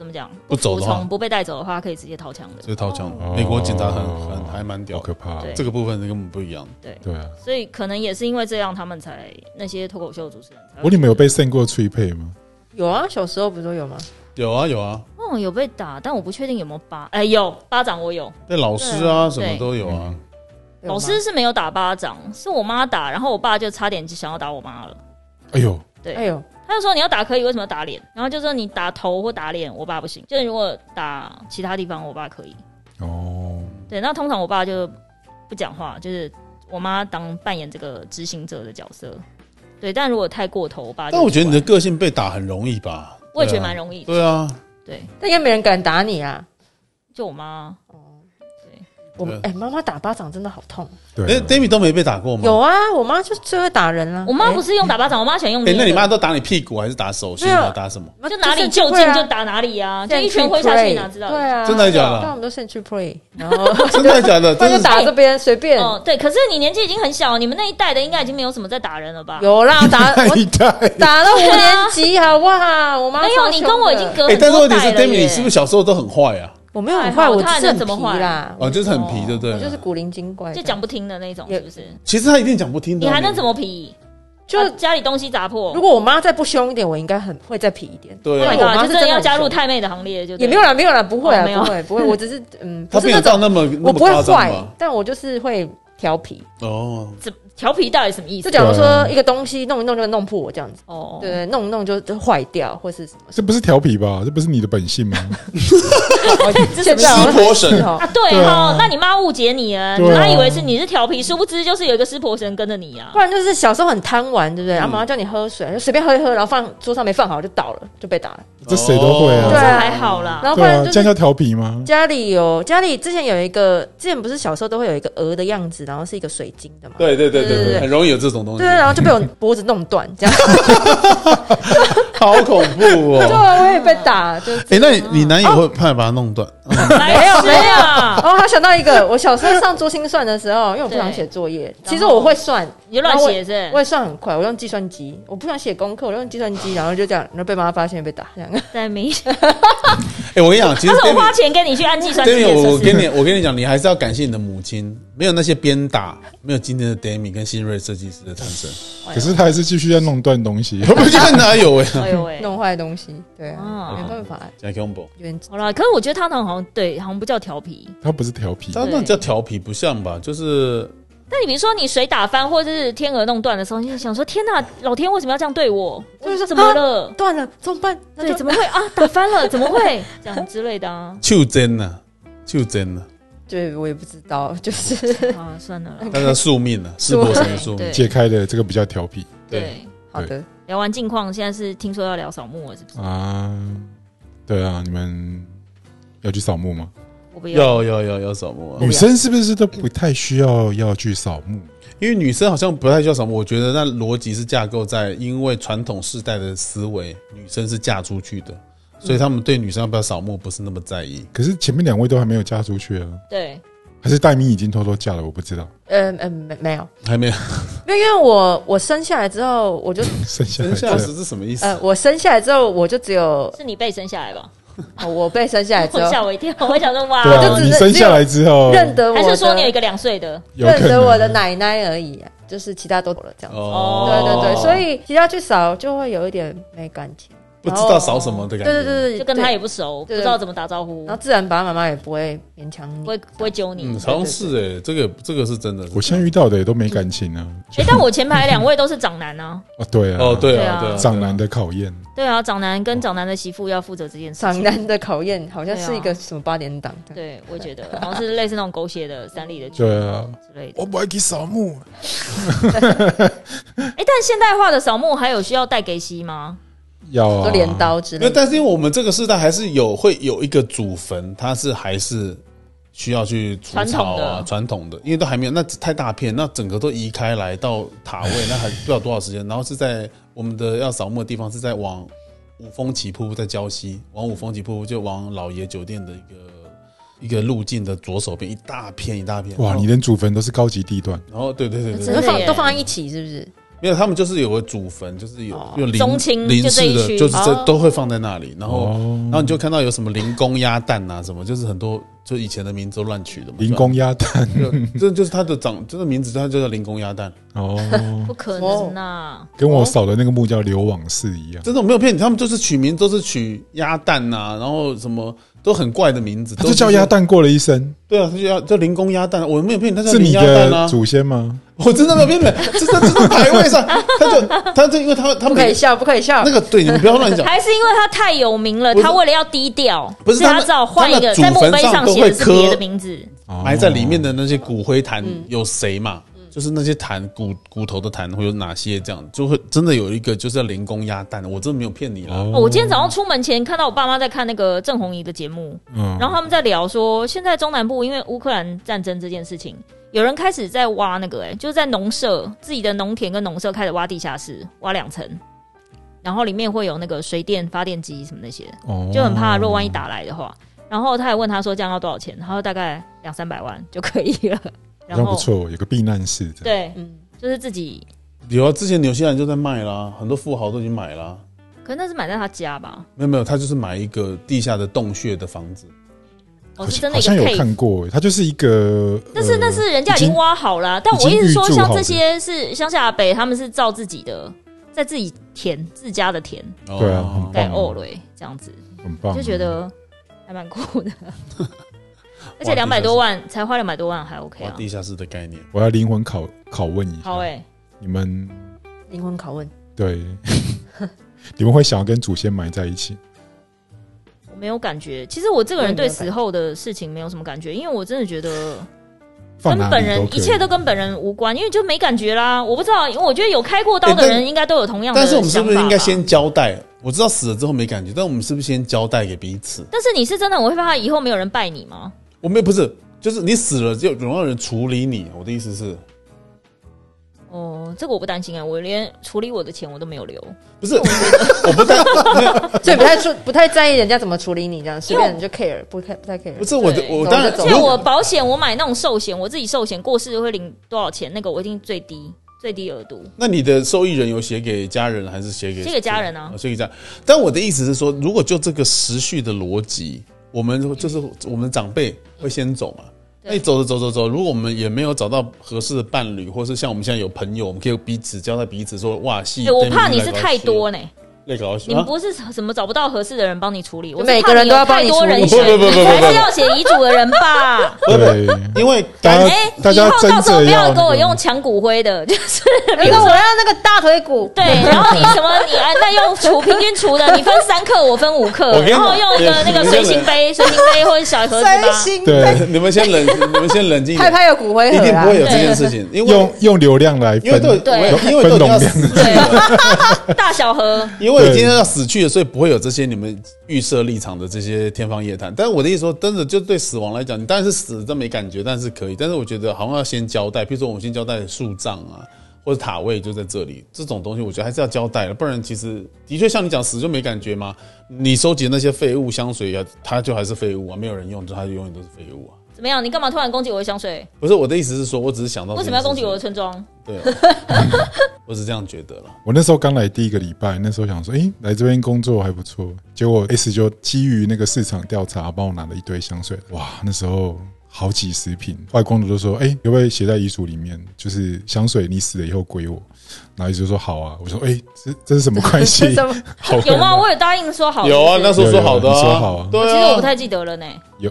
C: 怎么讲？
D: 不走的
C: 不被带走的话，可以直接掏枪的。
D: 就。是掏枪。
A: 哦。
D: 美国警察很很还蛮屌。
A: 好，可怕。
D: 这个部分根本不一样。
A: 对。对啊，
C: 所以可能也是因为这样，他们才那些脱口秀主持人
A: 我你们有被 send 过脆配吗？
B: 有啊，小时候不是都有吗？
D: 有啊有啊，
C: 哦有被打，但我不确定有没有巴，哎有巴掌我有，
D: 对老师啊什么都有啊。
C: 老师是没有打巴掌，是我妈打，然后我爸就差点就想要打我妈了。
A: 哎呦，
C: 对，
B: 哎呦，
C: 他就说你要打可以，为什么要打脸？然后就说你打头或打脸，我爸不行。就是如果打其他地方，我爸可以。
A: 哦，
C: 对，那通常我爸就不讲话，就是我妈当扮演这个执行者的角色。对，但如果太过头，我爸就
D: 但我觉得你的个性被打很容易吧？
C: 我也觉得蛮容易的。
D: 对啊，
C: 对，
B: 但应该没人敢打你啊。
C: 就我妈，
B: 我哎，妈妈打巴掌真的好痛。
A: 对啊
D: ，d a m i 都没被打过吗？
B: 有啊，我妈就最会打人了。
C: 我妈不
B: 是
C: 是用打巴掌，我妈喜欢用
D: 哎。那你妈都打你屁股还是打手心
B: 没有
D: 啊？打什么？
C: 就哪里就近就打哪里啊，就一拳挥下去，哪知道？
B: 对啊，
D: 真的假的
B: 那我们都先去 play，然后
D: 真的假的？
B: 不然就
D: 真的
B: 打这边随便。
C: 哦，对，可是你年纪已经很小，你们那一代的应该已经没有什么在打人了吧？
B: 有啦，打
A: 那
B: 我
A: 一代
B: 打到五年级，好不好？我妈
C: 没有，你跟我已经隔
D: 哎、
C: 很
D: 但是问题是
C: 多代了
D: d a m i
C: 耶
D: 你是不是小时候都很坏啊？
B: 我没有很坏，我是很
C: 怎么坏
B: 皮啦，
D: 哦，就是很皮，对不对？
B: 我就是古灵精怪，
C: 就讲不听的那种，
B: 也
C: 是不是？
D: 其实他一定讲不听的啊，
C: 你还能怎么皮？
B: 就
C: 把家里东西砸破
B: 如果我妈再不凶一点，我应该很会再皮一点。
D: 对
B: 我
C: Oh 就真的要
B: 是真的很凶
C: 加入太妹的行列，就
B: 也没有啦，没有啦，不会啊，
C: 哦没有
B: 不会，不会，我只是嗯，
D: 他没有
B: 不是那种，
D: 到那么那么
B: 我不会坏
D: 夸张？，
B: 但我就是会调皮。
D: 哦，
C: 怎调皮到底什么意思？
B: 就假如说一个东西弄一弄就弄破我这样子，
C: 哦，
B: 对，弄一弄就就坏掉或是什么。
A: 这不是调皮吧？这不是你的本性吗？
B: 现在好像
D: 湿婆神
C: 啊，对
A: 对
C: 哈
A: 啊，
C: 那你妈误解你了，你妈以为是你是调皮，殊不知就是有一个湿婆神跟着你啊
B: 不。然就是小时候很贪玩，对不对？
D: 嗯
B: 然后妈妈叫你喝水，就随便喝一喝，然后放桌上没放好就倒了，就被打了。
A: 这谁都会
D: 哦
A: 啊。
B: 对啊
C: 还好啦。
B: 然后不然，就
A: 这样叫调皮吗？
B: 家里有家里之前有一个，之前不是小时候都会有一个鹅的样子，然后是一个水晶的嘛。
D: 对对对对对，
B: 对对对
D: 很容易有这种东西
B: 对，，然后就被我脖子弄断，这样。
D: 好恐怖
B: 对
D: 哦！
B: 对，我也被打，就是。
D: 哎，那你你男友会怕把它弄断？
C: 没 有没有，
B: 哦，还想到一个，我小时候上珠心算的时候，因为我不想写作业，其实我会算，
C: 你乱写是
B: 我也算很快，我用计算机，我不想写功课，我用计算机，然后就这样，然后被妈妈发现被打，这样。
C: 在明显，
D: 哎，我跟你讲，其实
C: 我花钱跟你去按计算机。
D: 我我跟你我跟你讲，你还是要感谢你的母亲，没有那些鞭打，没有今天的 Demi 跟新锐设计师的产生。
B: 哎
A: 可是他还是继续在弄断东西。
D: 我觉得哪有哎？
C: 哎呦喂，
B: 弄坏东西，对啊，
C: 哦
B: 没办法，
D: 加 combo，
B: 有点
C: 好啦，可是我觉得他那好像对，好像不叫调皮。
A: 他不是调皮，
D: 他那叫调皮，不像吧？就是
C: 那你比如说你水打翻或者是天鹅弄断的时候，你就想说天哪，老天为什么要这样对我？
B: 就是
C: 怎么了？
B: 断了，怎么办？那
C: 对，怎么会啊？打翻了，怎么会这样之类的啊？
D: 就真呐，就真呐，
B: 对我也不知道，就是
C: 啊，算了啦，
D: 那叫宿命啊，湿婆神的宿命
C: 对。
A: 解开的这个比较调皮
C: 对。
B: 好的，
C: 聊完近况，现在是听说要聊扫墓了，是不是？
A: 啊。对啊，你们要去扫墓吗？
C: 我不要。
D: 要要要要扫墓啊！
A: 女生是不是都不太需要要去扫墓？
D: 因为女生好像不太需要扫墓，我觉得那逻辑是架构在，因为传统世代的思维，女生是嫁出去的，所以他们对女生要不要扫墓不是那么在意。
A: 可是前面两位都还没有嫁出去啊，
C: 对，
A: 还是戴咪已经偷偷嫁了？我不知道，
B: 嗯嗯，没没有，
D: 还没有
B: 因为因为我我生下来之后，我就
A: 生下来
D: 生下
A: 这
D: 时是什么意思？
B: 呃，我生下来之后，我就只有
C: 是你被生下来吧？
B: 哦我被生下来之后
C: 吓我一跳，我想说哇，
B: 我就只
A: 生下来之后，
B: 认得我，
C: 还是说你有一个两岁的？
B: 认得我的奶奶而已啊，就是其他都走了这样。
D: 哦
B: 对对对，所以其他去扫就会有一点没感情，
D: 不知道扫什么的感觉。
B: 对对对对，
C: 就跟他也不熟，不知道怎么打招呼
B: 然，后自然爸爸妈妈也不会勉强你
C: 不会不会揪你
D: 嗯，。好像是哎，这个这个是真的。
A: 我现在遇到的也都没感情啊。
C: 哎，但我前排两位都是长男啊，
A: 哦，对啊，
D: 哦，对
C: 对啊
D: 啊，对啊，
A: 长男的考验，
C: 对啊，长男跟长男的媳妇要负责这件事情。
B: 长男的考验，好像是一个什么八点档。
C: 对，我也觉得 好像是类似那种狗血的三立的剧
A: 对啊，
C: 之类的。
A: 我不爱去扫墓，
C: 哎，但现代化的扫墓还有需要带给息吗？
A: 要
B: 镰刀之类的。
D: 那但是因为我们这个时代还是有会有一个祖坟，它是还是需要去除
C: 传统
D: 草啊
C: 的，
D: 传统的，因为都还没有，那太大片，那整个都移开来到塔位，那还 不知道多少时间。然后是在我们的要扫墓的地方是在往五峰起瀑布，在礁溪往五峰起瀑布就往老爷酒店的一个一个路径的左手边一大片一大片。
A: 哇，你连祖坟都是高级地段，
D: 然后对对对对
B: 都
D: 对，
C: 真的耶
B: 放都放在一起，是不是？
D: 没有，他们就是有个祖坟，就是有
B: 哦
D: 有灵
C: 宗亲
D: 灵式的，
C: 就
D: 是这
B: 哦
D: 都会放在那里。然后
A: 哦
D: 然后你就看到有什么灵公鸭蛋啊，什么就是很多就以前的名字都乱取的嘛。
A: 灵宫鸭蛋
D: 这就是它的长，这个名字它就叫灵公鸭蛋，
A: 哦，
C: 不可能呐！
A: 跟我扫的那个墓叫流往寺一样，
D: 真的我没有骗你，他们就是取名都是取鸭蛋呐、然后什么都很怪的名字，都
A: 他就叫鸭。蛋过了一生，
D: 对啊，他就要叫灵工鸭蛋，我没有骗你，他叫
A: 是你
D: 灵鸭蛋
A: 的
D: 啊，
A: 祖先吗？
D: 我真的没有骗你，这这这是牌位上，他就他就因为他他们
B: 不可以笑，不可以笑
D: 那。个对你们不要乱讲，
C: 还是因为他太有名了，他为了要低调，
D: 不是他们
C: 只好换一个，在墓碑
D: 上
C: 写的是
D: 会刻
C: 别的名字。
A: 哦
D: 埋在里面的那些骨灰坛有谁嘛？就是那些弹骨骨头的弹会有哪些？这样就会真的有一个就是要连公鸭蛋，我真的没有骗你啦。
C: 哦，我今天早上出门前看到我爸妈在看那个郑红怡的节目，
A: 嗯，
C: 然后他们在聊说，现在中南部因为乌克兰战争这件事情，有人开始在挖那个、哎，就是在农舍自己的农田跟农舍开始挖地下室，挖两层，然后里面会有那个水电发电机什么那些，
A: 哦
C: 就很怕，如果万一打来的话。然后他还问他说这样要多少钱？他说大概两三百万就可以了。
A: 好
C: 然后
A: 不错，有个避难室。
C: 对，
B: 嗯，
C: 就是自己，
D: 有啊，之前纽西兰就在卖啦，很多富豪都已经买啦。
C: 可能那是买在他家吧，
D: 没有没有，他就是买一个地下的洞穴的房子。
C: 哦，是真的
A: 像好像有看过，他就是一个，
C: 但是那是人家已
A: 已经
C: 经挖好了啊、但我意思是说，像这些是乡下北，他们是造自己的，在自己田自家的田
A: 对啊
C: 盖
A: 棒
C: 欧嘞，这样子
A: 很棒，
C: 就觉得还蛮酷的。而且
D: 哇
C: 两百多万才花两百多万还 OK 啊。
D: 地下室的概念。
A: 我要灵魂拷拷问一下，
C: 好哎、
A: 你们
B: 灵魂拷问，
A: 对，你们会想要跟祖先埋在一起？
C: 我没有感觉。其实我这个人对死后的事情没有什么感觉，因为我真的觉得跟本人一切都跟本人无关，因为就没感觉啦。我不知道，因为我觉得有开过刀的人应该都有同样的
D: 但是我们是不是应该先交代？我知道死了之后没感觉，但我们是不是先交代给彼此？
C: 但是你是真的，我会怕以后没有人拜你吗？
D: 我们不是，就是你死了就总要有人处理你。我的意思是，
C: 哦，这个我不担心啊，我连处理我的钱我都没有留。
D: 不是 我不但没有，
B: 所以不太处不太在意人家怎么处理你，这样随便你就 care，不 care 不太 care。
D: 不是我的，我当然
B: 走
C: 像我保险，我买那种寿险，我自己寿险过世会领多少钱？那个我一定最低最低额度。
D: 那你的受益人有写给家人还是写给
C: 写给家人啊
D: 哦写给家。但我的意思是说，如果就这个时序的逻辑，我们就是我们的长辈会先走嘛。那
C: 对
D: 你走着走着走，如果我们也没有找到合适的伴侣，或是像我们现在有朋友，我们可以彼此交代彼此说，哇，戏。
C: 欸我怕你是太多呢，
D: 那个
C: 你们不是什么找不到合适的人帮你处理，我是
B: 每个人都要
C: 怕你有太多人
B: 帮你
C: 选，
D: 处理不不不不不。不
C: 还是要写遗嘱的人吧。
A: 对，
D: 因为
A: 大家
C: 哎，
A: 大家
C: 以后到时候不
A: 要
C: 要跟我用抢骨灰的，就是
B: 那个我要那个大腿骨，
C: 对，然后你什么你啊，那用除平均除的，你分三克，我分五克
D: 跟，你
C: 然后用一个那个随行杯、随行杯或者小盒子吧。
B: 心
A: 对，
D: 你们先冷，你们先冷静一点，
B: 拍拍有骨灰
D: 一
B: 盒啊。
D: 定不会有这件事情，因为
A: 用用流量来
D: 因为都
A: 分，
C: 对。
D: 因为都要。
C: 对，大小盒，
D: 因为今天要死去了，所以不会有这些你们预设立场的这些天方夜谭。但是我的意思说，真的就对死亡来讲，你当然是死真没感觉，但是可以。但是我觉得好像要先交代，比如说我们先交代树葬啊，或者塔位就在这里，这种东西我觉得还是要交代的，不然其实的确像你讲死就没感觉吗？你收集那些废物香水啊，它就还是废物啊，没有人用，就它就永远都是废物啊。
C: 怎么样？你干嘛突然攻击我的香水？
D: 不是我的意思是说，我只是想到
C: 为什么要攻击我的村庄？
D: 对，我是这样觉得了。
A: 我那时候刚来第一个礼拜，那时候想说，诶，来这边工作还不错。结果 S 就基于那个市场调查，帮我拿了一堆香水。哇，那时候好几十瓶。外公主就说，诶，可不可以写在遗嘱里面？就是香水你死了以后归我。然后一直说好啊。我说，诶，这这是什么关系？好
C: 有吗？我有答应说好。
D: 有啊，那时候说好的
A: 有有说
D: 啊，
A: 好啊
D: 对啊。
C: 其实我不太记得了呢。
A: 有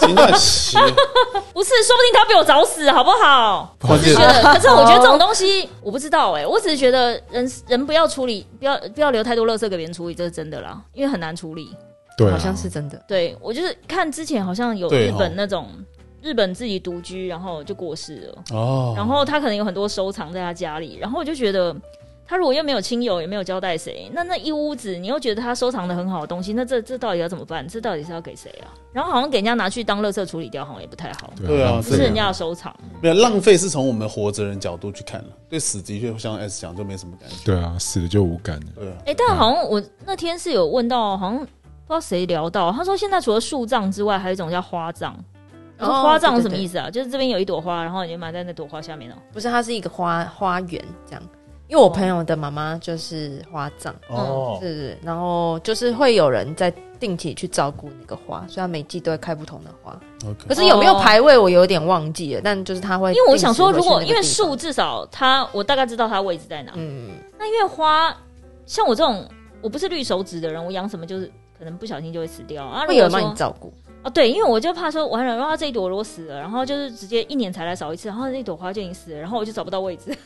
D: 金蛋奇，
C: 不是，说不定他比我早死，好不好？
D: 我是
C: 觉得，可是我觉得这种东西，我不知道哎、我只是觉得人人不要处理，不要不要留太多垃圾给别人处理，这是真的啦，因为很难处理。
A: 对啊，
B: 好像是真的。
C: 对我就是看之前好像有日本那种日本自己独居，然后就过世了，
D: 哦，
C: 然后他可能有很多收藏在他家里，然后我就觉得。他如果又没有亲友，也没有交代谁，那那一屋子你又觉得他收藏的很好的东西，那这这到底要怎么办？这到底是要给谁啊？然后好像给人家拿去当垃圾处理掉，好像也不太好，
D: 对啊
C: 这是人家的收藏。
D: 没有浪费，是从我们活着人角度去看了。对死的确像 S 讲，就没什么感觉。
A: 对啊，死了就无感了。
D: 对啊，
C: 哎、但好像我那天是有问到，好像不知道谁聊到，他说现在除了树葬之外，还有一种叫花葬。花葬是什么意思啊？就是这边有一朵花，然后你就埋在那朵花下面哦、
B: 不是，它是一个花花园这样。因为我朋友的妈妈就是花葬，
D: 哦，
B: 是是，然后就是会有人在定期去照顾那个花，所以他每季都会开不同的花。可是有没有排位，我有点忘记了。但就是他会，
C: 因为我想说，如果因为树至少它我大概知道它位置在哪。
B: 嗯，
C: 那因为花，像我这种我不是绿手指的人，我养什么就是可能不小心就会死掉啊。
B: 会有人帮你照顾。
C: 哦，对，因为我就怕说完了，然后这一朵如果死了，然后就是直接一年才来扫一次，然后那朵花就已经死了，然后我就找不到位置，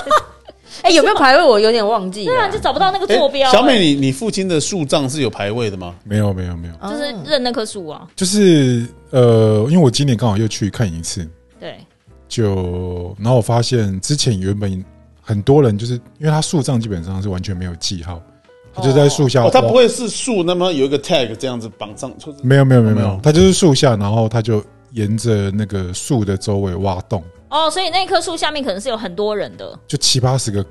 B: 哎，有没有排位？我有点忘记了。
C: 对啊，就找不到那个坐标、
D: 小美，
C: 哎
D: 你你父亲的树葬是有排位的吗？
A: 没有没有没有，
B: 哦
C: 就是认那棵树啊，
A: 就是呃，因为我今年刚好又去看一次，
C: 对，
A: 就然后我发现之前原本很多人就是因为他树葬基本上是完全没有记号，他就在树下
D: 它不会是树，那么有一个 tag 这样子绑上，就是
A: 没有没有没有没
D: 没有，
A: 有他就是树下，然后它就沿着那个树的周围挖洞，
C: 哦，所以那棵树下面可能是有很多人的。
A: 就七八十个，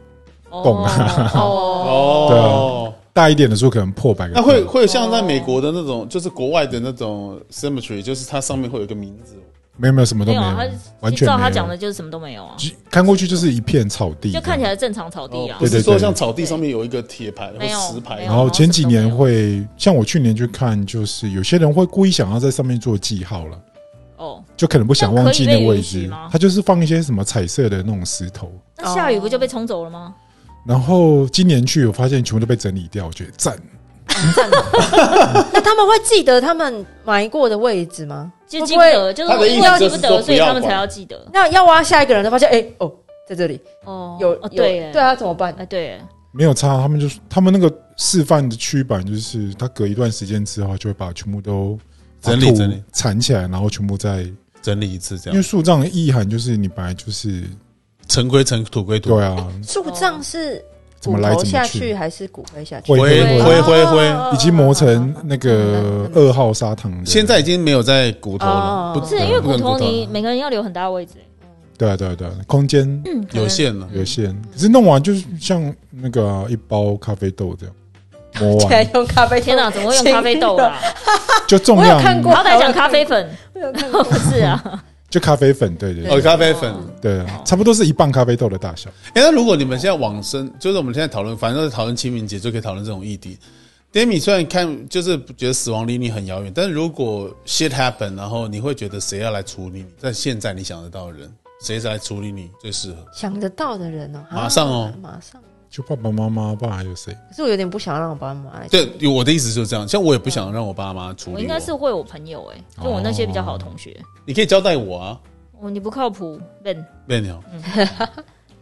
C: 哦。
A: 懂啊。
B: 哦，
A: 对
D: 哦。
A: 大一点的树可能破百个。
D: 那会会像在美国的那种，就是国外的那种 cemetery，就是它上面会有一个名字。
A: 没有没有什么都
C: 没有
A: 完全没有。
C: 照他讲的就是什么都没有啊，
A: 看过去就是一片草地，
C: 就看起来正常草地啊。
D: 哦不。是
A: 对对。对
D: 说像草地上面有一个铁牌石牌
A: 然后前几年会，像我去年去看，就是有些人会故意想要在上面做记号了，
C: 哦，
A: 就可能不想忘记那个位置。他就是放一些什么彩色的那种石头。
C: 那下雨不就被冲走了吗？
A: 然后今年去，我发现全部都被整理掉，我觉得赞。
B: 那他们会记得他们埋过的位置吗？
C: 就记不得，就是
D: 他的意思
C: 因为记不得，所以他们才要记得。
B: 那要挖下一个人，才发现哎、哦，在这里。
C: 哦，
B: 有
C: 对耶。
B: 对，啊，怎么办？
C: 哎对耶，
A: 没有差，他们就是他们那个示范的区板，就是他隔一段时间之后，就会把全部都
D: 整理整理。
A: 缠起来，然后全部再，
D: 整理一次这样。
A: 因为，树葬的意涵就是你本来就是
D: 尘归尘，土归土。
A: 对。啊，
B: 树葬是
A: 怎么来
B: 骨头下
A: 怎么去，
B: 去还是骨灰下去？
A: 灰
D: 灰
A: 灰
D: 灰
A: 已经磨成那个二号砂糖的。
D: 现在已经没有在骨头了，
B: 哦
D: 不
C: 是因为骨头你每个人要留很大的位置，
A: 对啊对啊对啊，空间
C: 嗯，
D: 有限了。
A: 有限，可是弄完就是像那个啊、一包咖啡豆这样 磨
B: 现在
A: 完，
B: 用咖啡，
C: 天哪，怎么会用咖啡豆啦？
A: 就重量
B: 我有看过
C: 好歹讲咖啡粉，
B: 我有看过。
C: 不是啊？
A: 就咖啡粉，对对
D: 哦，咖啡粉。
A: 对啊，差不多是一磅咖啡豆的大小。
D: 哎，那如果你们现在往生，就是我们现在讨论，反正都是讨论清明节，就可以讨论这种议题。Demi 虽然看就是觉得死亡离你很遥远，但是如果 shit happen，然后你会觉得谁要来处理你？在现在你想得到的人，谁来处理你最适合？
B: 想得到的人哦，
D: 马上哦
B: 啊马上。
A: 就爸爸妈妈，爸还有谁？
B: 可是我有点不想让我爸爸妈妈来。
D: 对，我的意思就是这样。像我也不想让我爸妈处理
C: 我应该是会有朋友哎，就我那些比较好的同学。
D: 你可以交代我啊，
C: 哦，你不靠谱，Ben。
D: 贝鸟。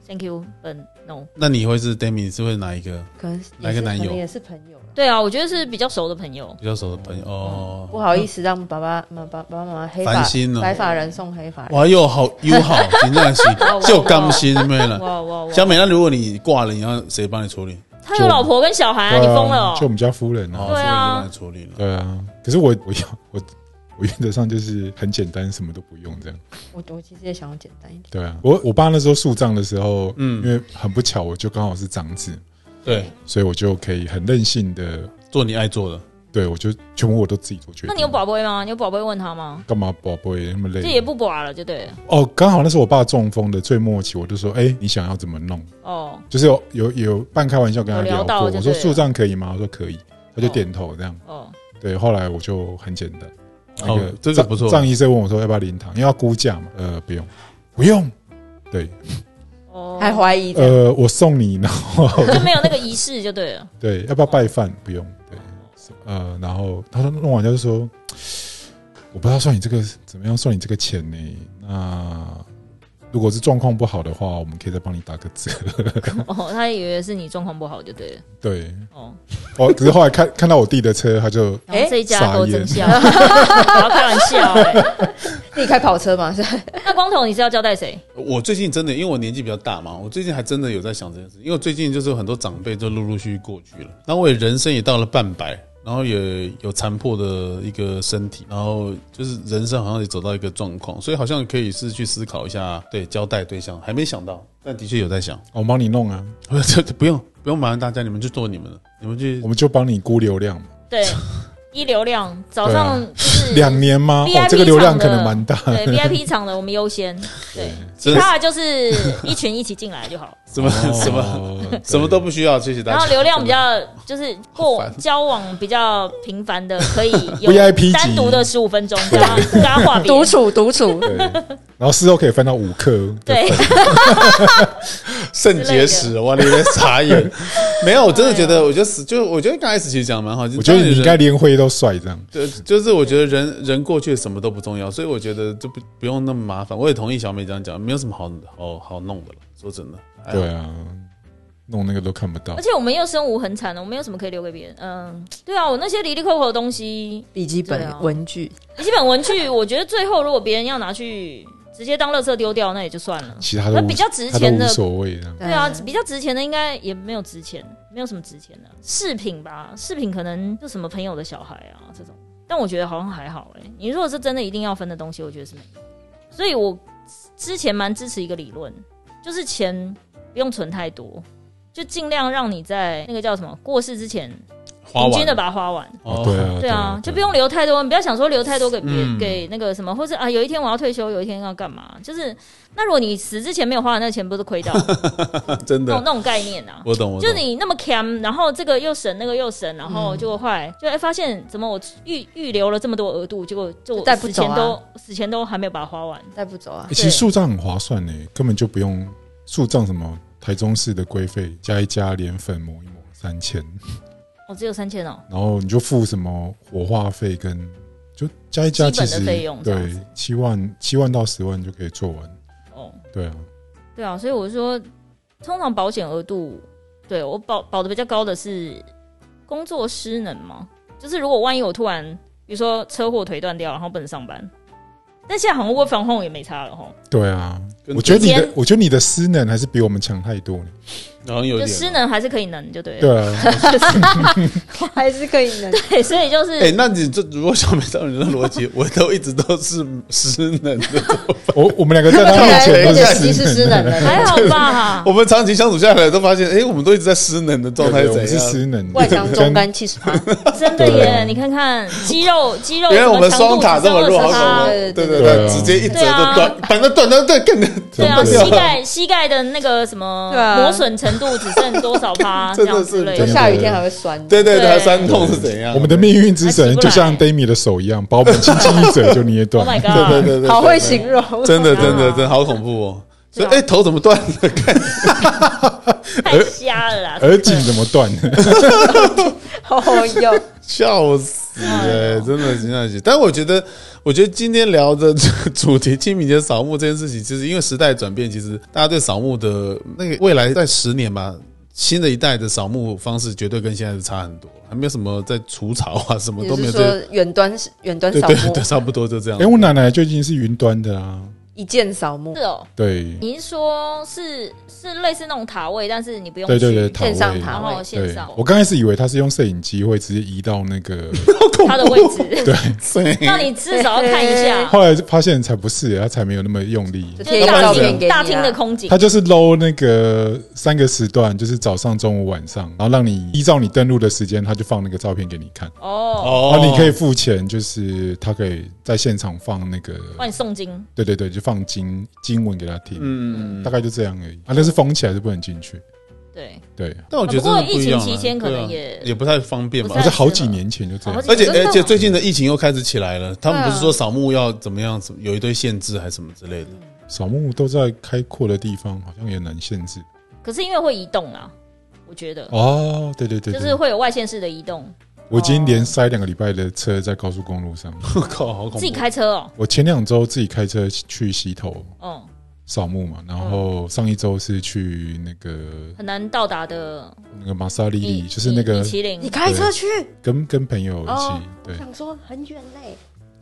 C: Thank you, Ben. No。
D: 那你会是 Demi 是会哪一个
B: 可能
D: 哪个男友
B: 也是朋友了。
C: 对啊，我觉得是比较熟的朋友。
D: 比较熟的朋友？哦，
B: 不好意思让爸爸妈爸爸爸妈妈黑发
D: 心哦
B: 白发人送黑发人。
D: 哇，又好又好，真正是 就甘心没了。
C: 哇哇哇！
D: 小美，那如果你挂了，你要谁帮你处理？
C: 他有老婆跟小孩啊，你
A: 对啊
C: 疯了哦？
A: 就我们家夫人
D: 哦，
A: 啊。
D: 夫人就
C: 对啊
D: 帮你处理了。
A: 对啊，可是我我要我我原则上就是很简单，什么都不用这样。
B: 我我其实也想要简单一点。
A: 对啊，我我爸那时候树葬的时候，
D: 嗯
A: 因为很不巧，我就刚好是长子，
D: 对，
A: 所以我就可以很任性的，
D: 做你爱做的。
A: 对我就全部我都自己做决定。
C: 那你有宝贝吗？你有宝贝问他吗？
A: 干嘛宝贝那么累？
C: 这也不拔了，就对了。
A: 哦，刚好那是我爸中风的最末期，我就说，哎、你想要怎么弄？
C: 哦，
A: 就是有有有半开玩笑跟他
C: 有聊
A: 聊过，我说树葬可以吗？我说可以，他就点头这样。
C: 哦，
A: 对，后来我就很简单，
D: 哦这个
A: 葬
D: 不错
A: 葬医生问我说要不要灵堂，因为要估价嘛。呃，不用，不用。对，
C: 哦，
B: 还怀疑
A: 呃，我送你，然后
C: 就没有那个仪式就对了。
A: 对，要不要拜饭？不用。对，呃，然后他说弄完就说，我不知道算你这个怎么样算你这个钱呢？那如果是状况不好的话，我们可以再帮你打个折。
C: 哦，他以为是你状况不好就对了。
A: 对，
C: 哦，
A: 哦，可是后来看看到我弟的车，他就
C: 然后这一家
A: 傻眼
C: 给我真笑，我要开玩笑哎。
B: 你开跑车嘛？是
C: 那光头你是要交代谁？
D: 我最近真的，因为我年纪比较大嘛，我最近还真的有在想这件事，因为最近就是有很多长辈就陆陆续续过去了，那我也人生也到了半百，然后也有残破的一个身体，然后就是人生好像也走到一个状况，所以好像可以是去思考一下，对交代对象还没想到，但的确有在想，
A: 我帮你弄啊，
D: 不用不用麻烦大家，你们去做你们的，你们去
A: 我们就帮你估流量嘛。
C: 对，一流量早上就是
A: 两年吗？哦这个流量可能蛮大。
C: 对 VIP 场的我们优先，对，其他的就是一群一起进来就好。
D: 什么 什么
A: 哦
D: 什么都不需要，谢谢大家。
C: 然后流量比较就是 过交往比较频繁的，可以 有
A: VIP
C: 单独的十五分钟这样跟他话
B: 独处独处，
A: 然后事后可以分到五克。
C: 对，
D: 肾结石，哇，你在傻眼。没有，我真的觉得，我觉得死，就我觉得刚开始其实讲的蛮好。
A: 我觉得你应该连灰都帅这样。
D: 就就是我觉得人人过去什么都不重要，所以我觉得就不不用那么麻烦。我也同意小美这样讲，没有什么好好好弄的了。说真的，哎呀
A: 对啊，弄那个都看不到
C: 而。且我们又身无很惨了，我们有什么可以留给别人？嗯，对啊，我那些离离扣扣的东西，
B: 笔记本
C: 对啊
B: 文具，
C: 笔记本文具，我觉得最后如果别人要拿去直接当垃圾丢掉那也就算了。
A: 其他都无
C: 那比较值
A: 他都无
C: 的，
A: 所谓的。
C: 对啊，比较值钱的应该也没有值钱，没有什么值钱的饰品吧，饰品可能就什么朋友的小孩啊这种，但我觉得好像还好哎、你如果是真的一定要分的东西，我觉得是没有。所以我之前蛮支持一个理论，就是钱不用存太多，就尽量让你在那个叫什么过世之前，平均的把它花完。
D: 哦
A: 对啊，
C: 对啊，就不用留太多，你不要想说留太多给别、
D: 嗯
C: 给那个什么，或者啊，有一天我要退休，有一天要干嘛？就是那如果你死之前没有花完那个钱，不是亏到
D: 真的，
C: 那种那种概念啊？
D: 我懂，我懂。
C: 就你那么 cam，然后这个又省，那个又省，然后结果后来就哎发现怎么我预预留了这么多额度，结果就我
B: 带不走啊
C: 死前都死前都还没有把它花完。
B: 带不走啊
A: 欸。其实树账很划算呢，根本就不用树葬什么台中市的规费加一加连粉抹一抹三千，
C: 哦，只有三千哦，
A: 然后你就付什么火化费跟就加一加，
C: 基本的
A: 其实
C: 费用
A: 对七万七万到十万就可以做完。
C: 哦，
A: 对。啊，
C: 对啊，所以我就说，通常保险额度，对我保保的比较高的是工作失能嘛，就是如果万一我突然，比如说车祸腿断掉，然后不能上班，但现在好像 work from home 也没差了哈，
A: 对啊，
D: 跟
A: 我觉得你的，我觉得你的失能还是比我们强太多了。
D: 然后有点
C: 就失能还是可以能，就对了。
A: 对啊，
B: 还是可以能。
C: 对，所以就是、
D: 哎、那你这如果小美照你的逻辑，我都一直都是失能的，
A: 我我们两个在他
B: 看
A: 面前都是
B: 点歧视失能的，
C: 还好吧
D: 我。们长期相处下来都发现，哎、我们都一直在失能的状态
A: 对对是？失能，
B: 外伤中
A: 跟
B: 干七十趴，
C: 真的
A: 对
C: 耶！你看看肌肉肌肉，
D: 原来我们双塔这么弱，好！
B: 对
D: 对
B: 对
A: 对
D: 对对，直接一折就断，反正断断断更
C: 对啊，膝盖膝盖的那个什么磨损程度只剩多少趴这
D: 真的是
C: 样之类的。
B: 下雨天还会酸。
D: 对对对，酸痛是怎样？
A: 我们的命运之神就像 Dami 的手一样，把我们轻轻一折就捏
C: Oh
A: 断。
C: my
D: 对
C: god！
D: 对对对，
B: 好会形容，
D: 真的真的
C: 啊
D: 真的好恐怖哦！所以哎，头怎么断了？看
C: 太瞎了啦！
A: 耳颈怎么断？
B: 哦哟，
D: 笑死
C: 哎
D: 哎，真的真的是。但我觉得，我觉得今天聊的这个 主题清明节扫墓这件事情，其实因为时代转变，其实大家对扫墓的那个未来在十年吧，新的一代的扫墓方式绝对跟现在是差很多，还没有什么在除草啊，什么都没有
B: 说远端远端扫墓
D: 对对对，，差不多就这样
A: 哎，。我奶奶就已经是云端的啊。
B: 一键扫墓
C: 是，哦，
A: 对
C: 您说是是类似那种塔位，但是你不用
A: 对对对。
B: 线上塔
C: 然后
B: 位
A: 对
C: 线上，
A: 我刚开始以为他是用摄影机会直接移到那个，
C: 他的位置，
D: 对，
C: 那你至少要看一下
A: 后来发现才不是，他才没有那么用力。
B: 就
C: 大
B: 照片给你啊
C: 厅大厅的空景
A: 他。就是搂那个三个时段，就是早上、中午、晚上，然后让你依照你登录的时间，他就放那个照片给你看。
C: 哦，
D: 哦
A: 然后你可以付钱，就是他可以在现场放那个，
C: 帮你诵经。
A: 对对对，就放经经文给他听，
D: 嗯。
A: 大概就这样而已。啊，那是封起来是不能进去。
C: 对，
A: 对，
D: 但我觉得
C: 不过疫情期间可能也
D: 也不太方便吧。
C: 不太
A: 可是好几年前就这样。
D: 而且而且最近的疫情又开始起来了，他们不是说扫墓要怎么样，有一堆限制还是什么之类的。
A: 扫墓都在开阔的地方，好像也难限制。
C: 可是因为会移动啊，我觉得。
A: 哦，对对对对，
C: 就是会有外县市的移动，
A: 我已经连塞两个礼拜的车在高速公路上。
D: 我 靠，好恐怖！
C: 自己开车哦，
A: 我前两周自己开车去溪头
C: 嗯，
A: 扫墓嘛，然后上一周是去那个
C: 很难到达的
A: 那个马萨利利，就是那个
C: 米其林
B: 你，开车去，
A: 跟跟朋友一起
B: 哦，
A: 对，
B: 想说很远嘞，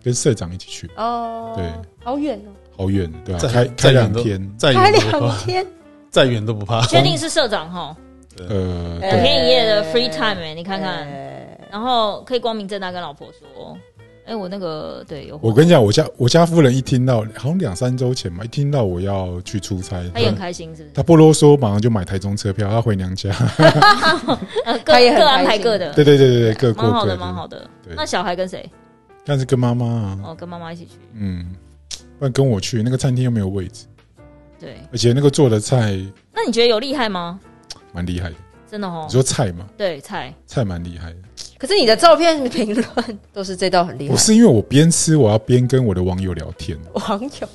A: 跟社长一起去，
B: 哦，
A: 对，
B: 好远哦，
A: 好远，对吧？
D: 再
A: 开开两天，
D: 再
B: 开
D: 远都不怕，
B: 两天，
D: 再远都不怕。
C: 确定是社长哈，
A: 呃，
B: 哎
A: 对，
C: 两天一夜的 free time 哎，你看看，
B: 哎
C: 然后可以光明正大跟老婆说，哎，我那个对有，
A: 我跟你讲，我家我家夫人一听到，好像两三周前嘛，一听到我要去出差，
C: 她也很开心，是不是？
A: 她不啰嗦，马上就买台中车票，她回娘家。
C: 呃，各
B: 也很
C: 各安排各的，
A: 对对对对对，各过
C: 蛮好的，
A: 各的，
C: 蛮好的。
A: 对
C: 那小孩跟谁？
A: 但是跟妈妈啊，
C: 哦，跟妈妈一起去。
A: 嗯，不然跟我去那个餐厅又没有位置，
C: 对，
A: 而且那个做的菜
C: 那你觉得有厉害吗？
A: 蛮厉害的。
C: 真的哦
A: 你，说菜嘛，
C: 对菜，
A: 菜蛮厉害的。
B: 可是你的照片评论都是这道很厉害。
A: 我，是因为我边吃，我要边跟我的网友聊天，
B: 网友。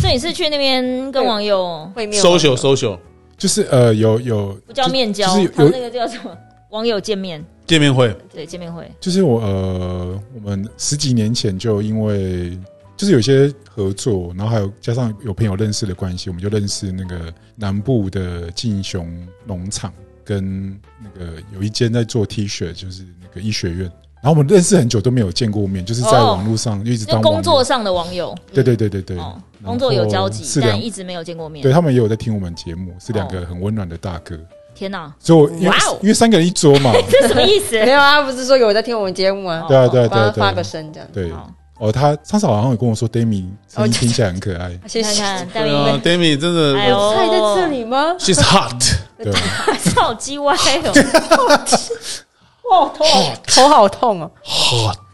C: 所以你是去那边跟网友
B: 会面
D: social social
A: 就是呃有有
C: 不叫面交
A: 就是，
C: 他
A: 有
C: 那个叫什么？网友见面，
D: 见面会，
C: 对，见面会。
A: 就是我呃，我们十几年前就因为就是有些合作，然后还有加上有朋友认识的关系，我们就认识那个南部的劲雄农场跟那个有一间在做 T 恤，就是那个医学院。然后我们认识很久都没有见过面，就是在
C: 哦
A: 网络上就一直
C: 就
A: 当
C: 工作。上的网友，
A: 对对对对对。
C: 哦工作有交集，
A: 是
C: 但一直没有见过面
A: 对。他们也有在听我们节目，是两个很温暖的大哥。
C: 天哪，
A: 所以我因为
B: 哇哦
A: 因为三个人一桌嘛，
C: 这什么意思？
B: 没有啊，不是说有在听我们节目吗？
A: 对啊对啊对啊
B: 发个，声这样。
A: 对哦，他上次好像有跟我说 Demi 声音听起来很可爱，
B: 谢谢。
C: 看看戴
D: 对啊
C: 明
D: ，，Demi 真的，
C: 哎呦，
B: 菜在这里吗
D: ？，She's hot，
A: 对啊，
C: 好鸡歪哦。
B: 哇，头好头好痛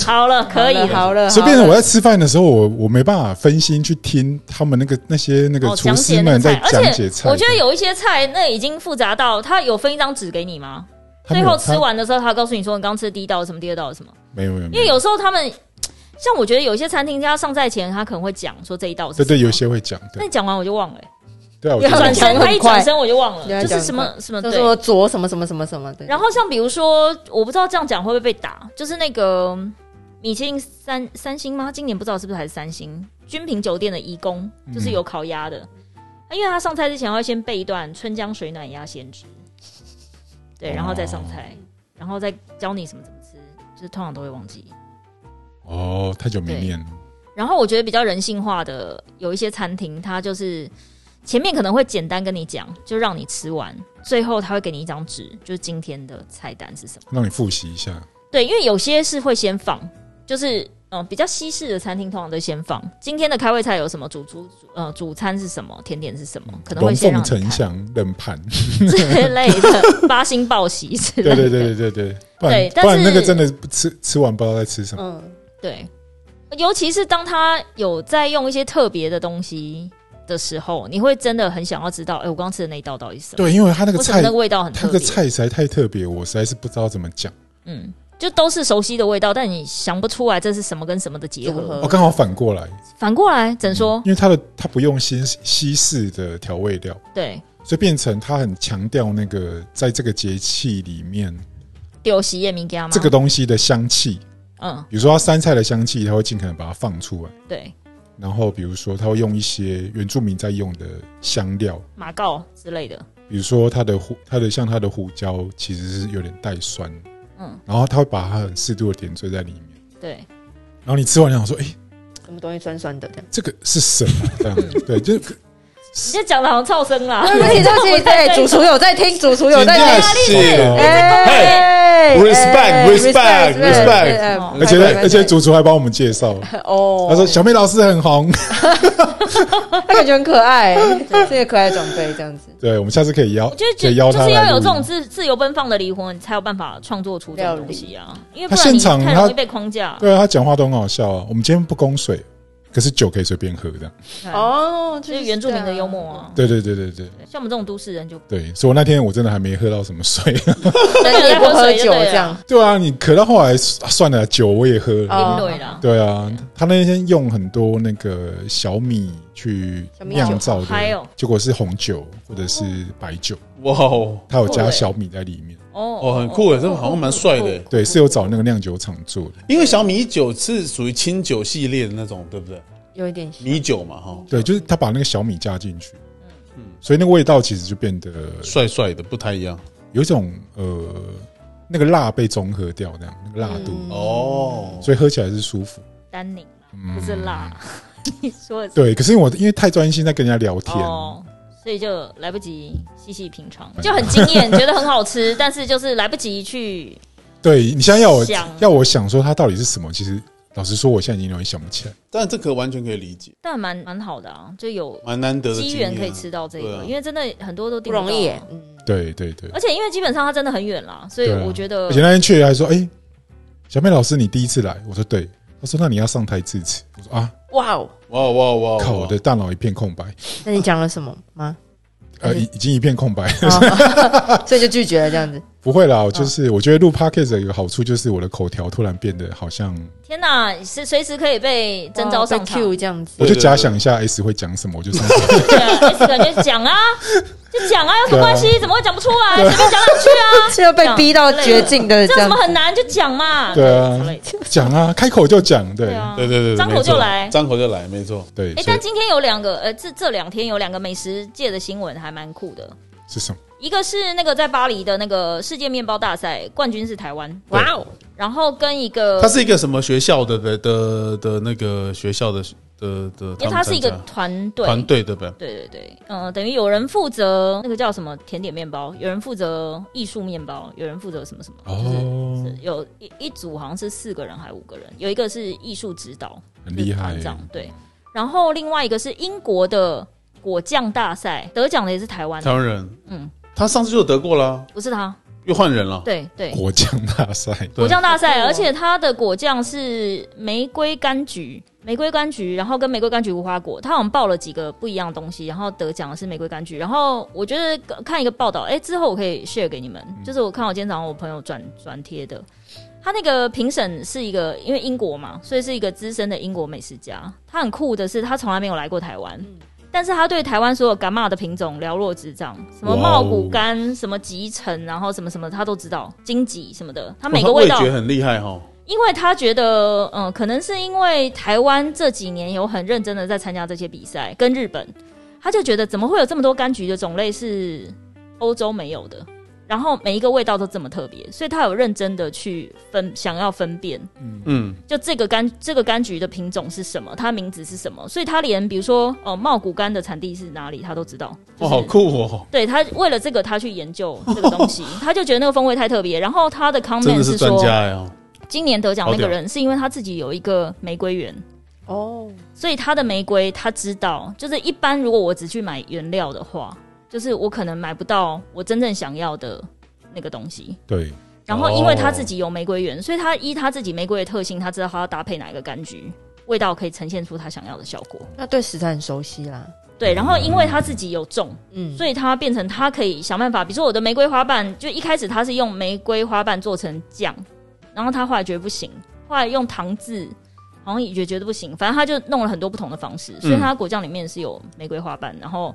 C: 好了，可以。
B: 好了，
A: 所以变成我在吃饭的时候，我我没办法分心去听他们那个那些那个
C: 哦，
A: 厨师们在讲解菜。
C: 我觉得有一些菜那已经复杂到他有分一张纸给你吗？最后吃完的时候，他告诉你说你刚吃第一道什么，第二道什么？
A: 他没有没有，
C: 因为有时候他们像我觉得有些餐厅，他上菜前他可能会讲说这一道是
A: 对对，有些会讲，对
C: 那讲完我就忘了、欸转身他一转身我就忘了，就是什么什么对。
B: 就说左什么什么什么什么的。
C: 然后像比如说，我不知道这样讲会不会被打，就是那个米其林三三星吗？今年不知道是不是还是三星君品酒店的义工，就是有烤鸭的。那、因为他上菜之前要先备一段春江水暖鸭先知，对，然后再上菜，然后再教你什么怎么吃，就是通常都会忘记。
A: 哦，太久没念了，
C: 然后我觉得比较人性化的有一些餐厅，它就是前面可能会简单跟你讲，就让你吃完，最后他会给你一张纸，就是今天的菜单是什么。
A: 让你复习一下。
C: 对，因为有些是会先放，就是嗯、呃比较西式的餐厅通常都先放今天的开胃菜有什么，主主呃主餐是什么，甜点是什么，可能会
A: 龙
C: 先让
A: 凤
C: 你看
A: 祥冷盘，
C: 之类的八星报喜之类的。
A: 对对对对对对，不然
C: 对但
A: 不然那个
C: 是
A: 真的吃吃完不知道在吃什么。
B: 嗯，
C: 对，尤其是当他有在用一些特别的东西的时候，你会真的很想要知道，哎、我刚刚吃的那一道到底是什么？
A: 对，因为它那个菜
C: 那个味道很
A: 他
C: 特别？
A: 那个菜实在太特别，我实在是不知道怎么讲。
C: 嗯，就都是熟悉的味道，但你想不出来这是什么跟什么的结合。
B: 组合
A: 我刚好反过来，
C: 反过来，怎说？
A: 因为它的它不用西西式的调味料，
C: 对，
A: 所以变成它很强调那个在这个节气里面
C: 丢洗叶米加吗？
A: 这个东西的香气，
C: 嗯，
A: 比如说它山菜的香气，它会尽可能把它放出来。
C: 对，
A: 然后比如说他会用一些原住民在用的香料，
C: 马告之类的。
A: 比如说它的胡，它的像它的胡椒其实是有点带酸，
C: 嗯，
A: 然后他会把它很适度的点缀在里面，
C: 对，
A: 然后你吃完你想说，哎、
B: 什么东西酸酸的这样。
A: 这个是什么？这样对，就
C: 你这讲的好像噪声啦。
B: 对不起，对不起，对，主厨有在听，主厨有在听。
D: 是
B: 哎
D: Respect, respect, respect
B: 哎
C: 哦
A: 而且而且主厨还帮我们介绍，
B: 哦，
A: 他说小妹老师很红，
B: 他感觉很可爱，这个可爱长辈这样子。
A: 对，我们下次可以邀，
C: 就
A: 以邀他
C: 就是要有这种。自自由奔放的灵魂，才有办法创作出这种东西啊。因为不
A: 他
C: 然你
A: 现场他
C: 太容易被框架。
A: 对啊，他讲话都很好笑啊。我们今天不供水，可是酒可以随便喝，这样。
B: 哦，
C: 这是原住民的幽默啊。
A: 对对对对对
C: 像我们这种都市人就
A: 对，所以我那天我真的还没喝到什么水。
B: 那你也不喝酒这样，
A: 对啊，你渴到后来算了，酒我也喝了。
B: 哦
C: 对啦。
A: 对啊，他那天用很多那个小米去酿造的结果是红酒或者是白酒，
D: 哇哦，
A: 他有加小米在里面。
C: 哦
D: 哦，很酷诶，这个好像蛮帅的诶。
A: 对，是有找那个酿酒厂做的。
D: 因为小米酒是属于清酒系列的那种，对不对？
B: 有一点
D: 米酒嘛，哈，
A: 对，就是他把那个小米加进去，嗯，所以那个味道其实就变得
D: 帅帅的，不太一样。
A: 有一种呃，那个辣被中和掉，这样那个辣度，
B: 嗯
D: 哦，
A: 所以喝起来是舒服。
C: 丹宁
A: 嗯
C: 不是辣。你说的
A: 对，可是我因为太专心在跟人家聊天，
C: 哦，所以就来不及细细品尝，就很惊艳，觉得很好吃，但是就是来不及去。
A: 对你现在要我要我想说它到底是什么，其实老实说，我现在已经有点想不起来。
D: 但这可完全可以理解，
C: 但蛮蛮好的啊，就有
D: 蛮难得的
C: 机缘可以吃到这个，因为真的很多都
B: 不容易。嗯，
A: 对对对，
C: 而且因为基本上它真的很远啦，所以我觉得
A: 而且那天去还说，哎，小妹老师，你第一次来？我说对。他说：“那你要上台致辞。”我说：“啊，
B: 哇哦，
D: 哇哇哇！
A: 靠！我的大脑一片空白，
B: 那你讲了什么吗？
A: 呃，已已经一片空白。
B: 哦 所以就拒绝了这样子。
A: 不会啦，就是我觉得录 podcast 有个好处就是我的口条突然变得好像，
C: 天哪，是随时可以被征召上场。
B: Q 这样子，
A: 我就假想一下 S 会讲什么，我就上台。
C: 对啊，S 感觉讲啊，就讲啊，有什么关系？怎么会讲不出来？随便讲两句啊，
B: 是要被逼到绝境的
C: 这有什
B: 这样
C: 么很难？就讲嘛。
A: 对啊讲啊，开口就讲，对
C: 对啊，
D: 对对对，
C: 张口就来
D: 张口就来，没错。
A: 对。
C: 哎、但今天有两个，呃，这这两天有两个美食界的新闻还蛮酷的。
A: 是什么？
C: 一个是那个在巴黎的那个世界面包大赛冠军是台湾，
B: 哇哦，
C: 然后跟一个
D: 他是一个什么学校的的的的那个学校的的的，
C: 因为他是一个团队，
D: 团队对不对？
C: 对对。对，嗯、等于有人负责那个叫什么甜点面包，有人负责艺术面包，有人负责什么什么，就是有一一组好像是四个人还五个人，有一个是艺术指导，
A: 很厉害。
C: 这样对。然后另外一个是英国的果酱大赛，得奖的也是台湾的，
D: 台湾人，
C: 嗯，
D: 他上次就得过了，
C: 不是他，
D: 又换人了。
C: 对对，
A: 果酱大赛，
D: 对
C: 果酱大赛，
B: 哦
C: 而且它的果酱是玫瑰柑橘，玫瑰柑橘，然后跟玫瑰柑橘无花果，他好像报了几个不一样的东西，然后得奖的是玫瑰柑橘。然后我觉得看一个报道，哎、之后我可以 share 给你们，就是我看我今天早上我朋友转转贴的，他那个评审是一个，因为英国嘛，所以是一个资深的英国美食家。他很酷的是，他从来没有来过台湾。但是他对台湾所有干妈的品种了若指掌，什么茂谷柑、什么集成，然后什么什么他都知道，荆棘什么的，他每个味道
D: 他味觉很厉害哈。
C: 因为他觉得，嗯、可能是因为台湾这几年有很认真的在参加这些比赛，跟日本，他就觉得怎么会有这么多柑橘的种类是欧洲没有的，然后每一个味道都这么特别，所以他有认真的去分，想要分辨，
D: 嗯嗯，
C: 就这个柑这个柑橘的品种是什么，它名字是什么，所以他连比如说哦茂谷柑的产地是哪里，他都知道。
D: 哇，好酷哦！
C: 对他为了这个，他去研究这个东西，他就觉得那个风味太特别。然后他的 comment
D: 是专
C: 说。今年得奖那个人是因为他自己有一个玫瑰园，
B: 哦，
C: 所以他的玫瑰他知道，就是一般如果我只去买原料的话，就是我可能买不到我真正想要的那个东西。
A: 对，
C: 然后因为他自己有玫瑰园，所以他依他自己玫瑰的特性，他知道他要搭配哪一个柑橘，味道可以呈现出他想要的效果。
B: 那对食材很熟悉啦。
C: 对，然后因为他自己有种，
B: 嗯，
C: 所以他变成他可以想办法，比如说我的玫瑰花瓣，就一开始他是用玫瑰花瓣做成酱，然后他后来觉得不行，后来用糖渍，好像也觉得不行，反正他就弄了很多不同的方式，所以他果酱里面是有玫瑰花瓣，然后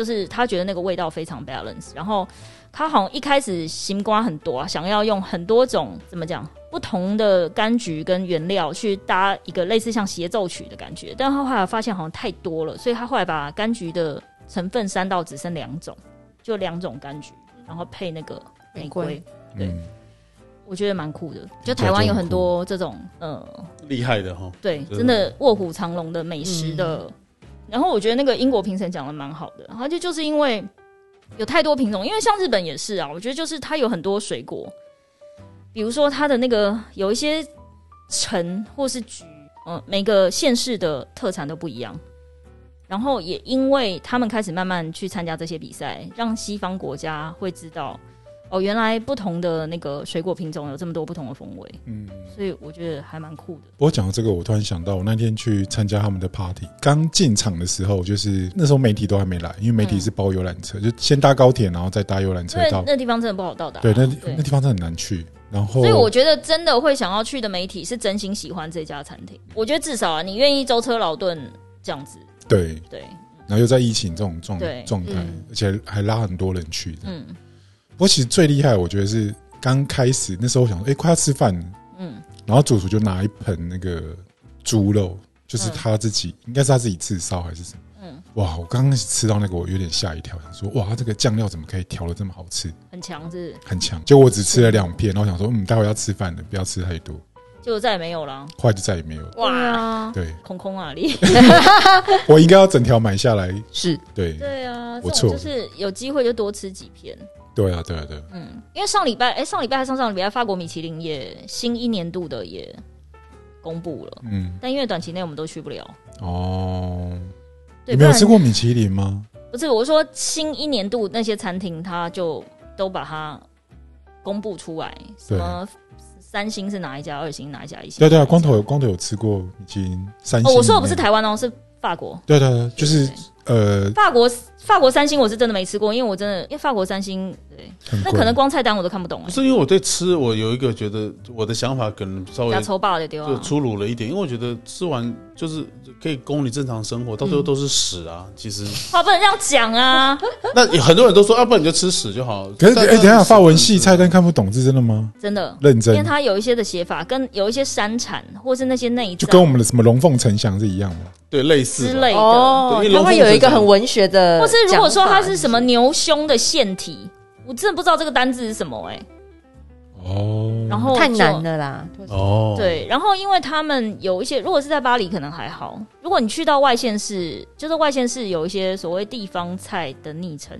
C: 就是他觉得那个味道非常 balance，然后他好像一开始行瓜很多啊，想要用很多种怎么讲不同的柑橘跟原料去搭一个类似像协奏曲的感觉，但他后来发现好像太多了，所以他后来把柑橘的成分删到只剩两种，就两种柑橘，然后配那个玫瑰。
B: 玫瑰
C: 对
A: 嗯，
C: 我觉得蛮酷的，就台湾有很多这种呃，
D: 厉害的哈。
C: 对，
D: 真的
C: 真的卧虎藏龙的美食的。然后我觉得那个英国评审讲的蛮好的，然后就就是因为有太多品种，因为像日本也是啊，我觉得就是它有很多水果，比如说它的那个有一些橙或是橘，嗯、每个县市的特产都不一样。然后也因为他们开始慢慢去参加这些比赛，让西方国家会知道，哦，原来不同的那个水果品种有这么多不同的风味，
A: 嗯。
C: 所以我觉得还蛮酷的。
A: 不过讲到这个，我突然想到，我那天去参加他们的 party，刚进场的时候，就是那时候媒体都还没来，因为媒体是包游览车，就先搭高铁，然后再搭游览车到。
C: 那地方真的不好到达啊、
A: 对，那
C: 对
A: 那地方真的很难去。然后，
C: 所以我觉得真的会想要去的媒体是真心喜欢这家餐厅。我觉得至少啊，你愿意舟车劳顿这样子，
A: 对，
C: 对，
A: 然后又在疫情这种状
C: 对
A: 状态
B: 嗯，
A: 而且还拉很多人去。
C: 嗯
A: 不过其实最厉害，我觉得是刚开始那时候我想说，哎，快要吃饭了，
C: 嗯，
A: 然后主厨就拿一盆那个猪肉，就是
C: 嗯
A: 他自己，应该是他自己自烧还是什么？
C: 嗯，
A: 哇！我刚开始吃到那个，我有点吓一跳，想说哇，这个酱料怎么可以调的这么好吃，
C: 很强是，
A: 很强。结果我只吃了两片，然后想说，嗯，待会要吃饭了，不要吃太多。
C: 结果再也没有了。
A: 后来就再也没有了。
C: 对空空啊你。
A: 我应该要整条买下来。
B: 是
A: 对，
C: 对啊，就是有机会就多吃几片。
A: 对啊，对啊，对啊。
C: 嗯，因为上礼拜，哎、上礼拜还上上礼拜，法国米其林也新一年度的也公布了，
A: 嗯，
C: 但因为短期内我们都去不了。
A: 哦，
C: 对，
A: 你没有吃过米其林吗？
C: 不是，我说新一年度那些餐厅，他就都把它公布出来，什么三星是哪一家，二星哪一家，一星
A: 对啊对啊，光头有光头有吃过米其林三星。
C: 哦，我说的不是。台湾哦，是法国。
A: 对对对，就是
C: 对
A: 呃，
C: 法国法国三星我是真的没吃过，因为我真的因为法国三星，对，那可能光菜单我都看不懂哎，
D: 不是因为我对吃，我有一个觉得我的想法可能稍微
C: 加抽爆的。
D: 就粗鲁了一点，因为我觉得吃完就是可以供你正常生活，到最后都是屎啊。其实
C: 话不能这样讲啊！
D: 那有很多人都说，要、啊不然你就吃屎就好。
A: 可是哎，
D: 但
A: 等一下，法文系菜
D: 的
A: 单看不懂是真的吗？
C: 真的，
A: 认真
C: 因为，它有一些的写法跟有一些山产或是那些内脏
A: 就跟我们的什么龙凤呈祥是一样的。
D: 对类似
C: 之类的，
B: 哦
D: 因为，
B: 它会有一个很文学的
C: 是如果说它是什么牛胸的腺体，我真的不知道这个单字是什么哎、
A: 哦，
C: 然后
B: 太
C: 就
B: 难了啦。
D: 哦，，
C: 对，然后因为他们有一些，如果是在巴黎可能还好，如果你去到外县市，就是外县市有一些所谓地方菜的昵称，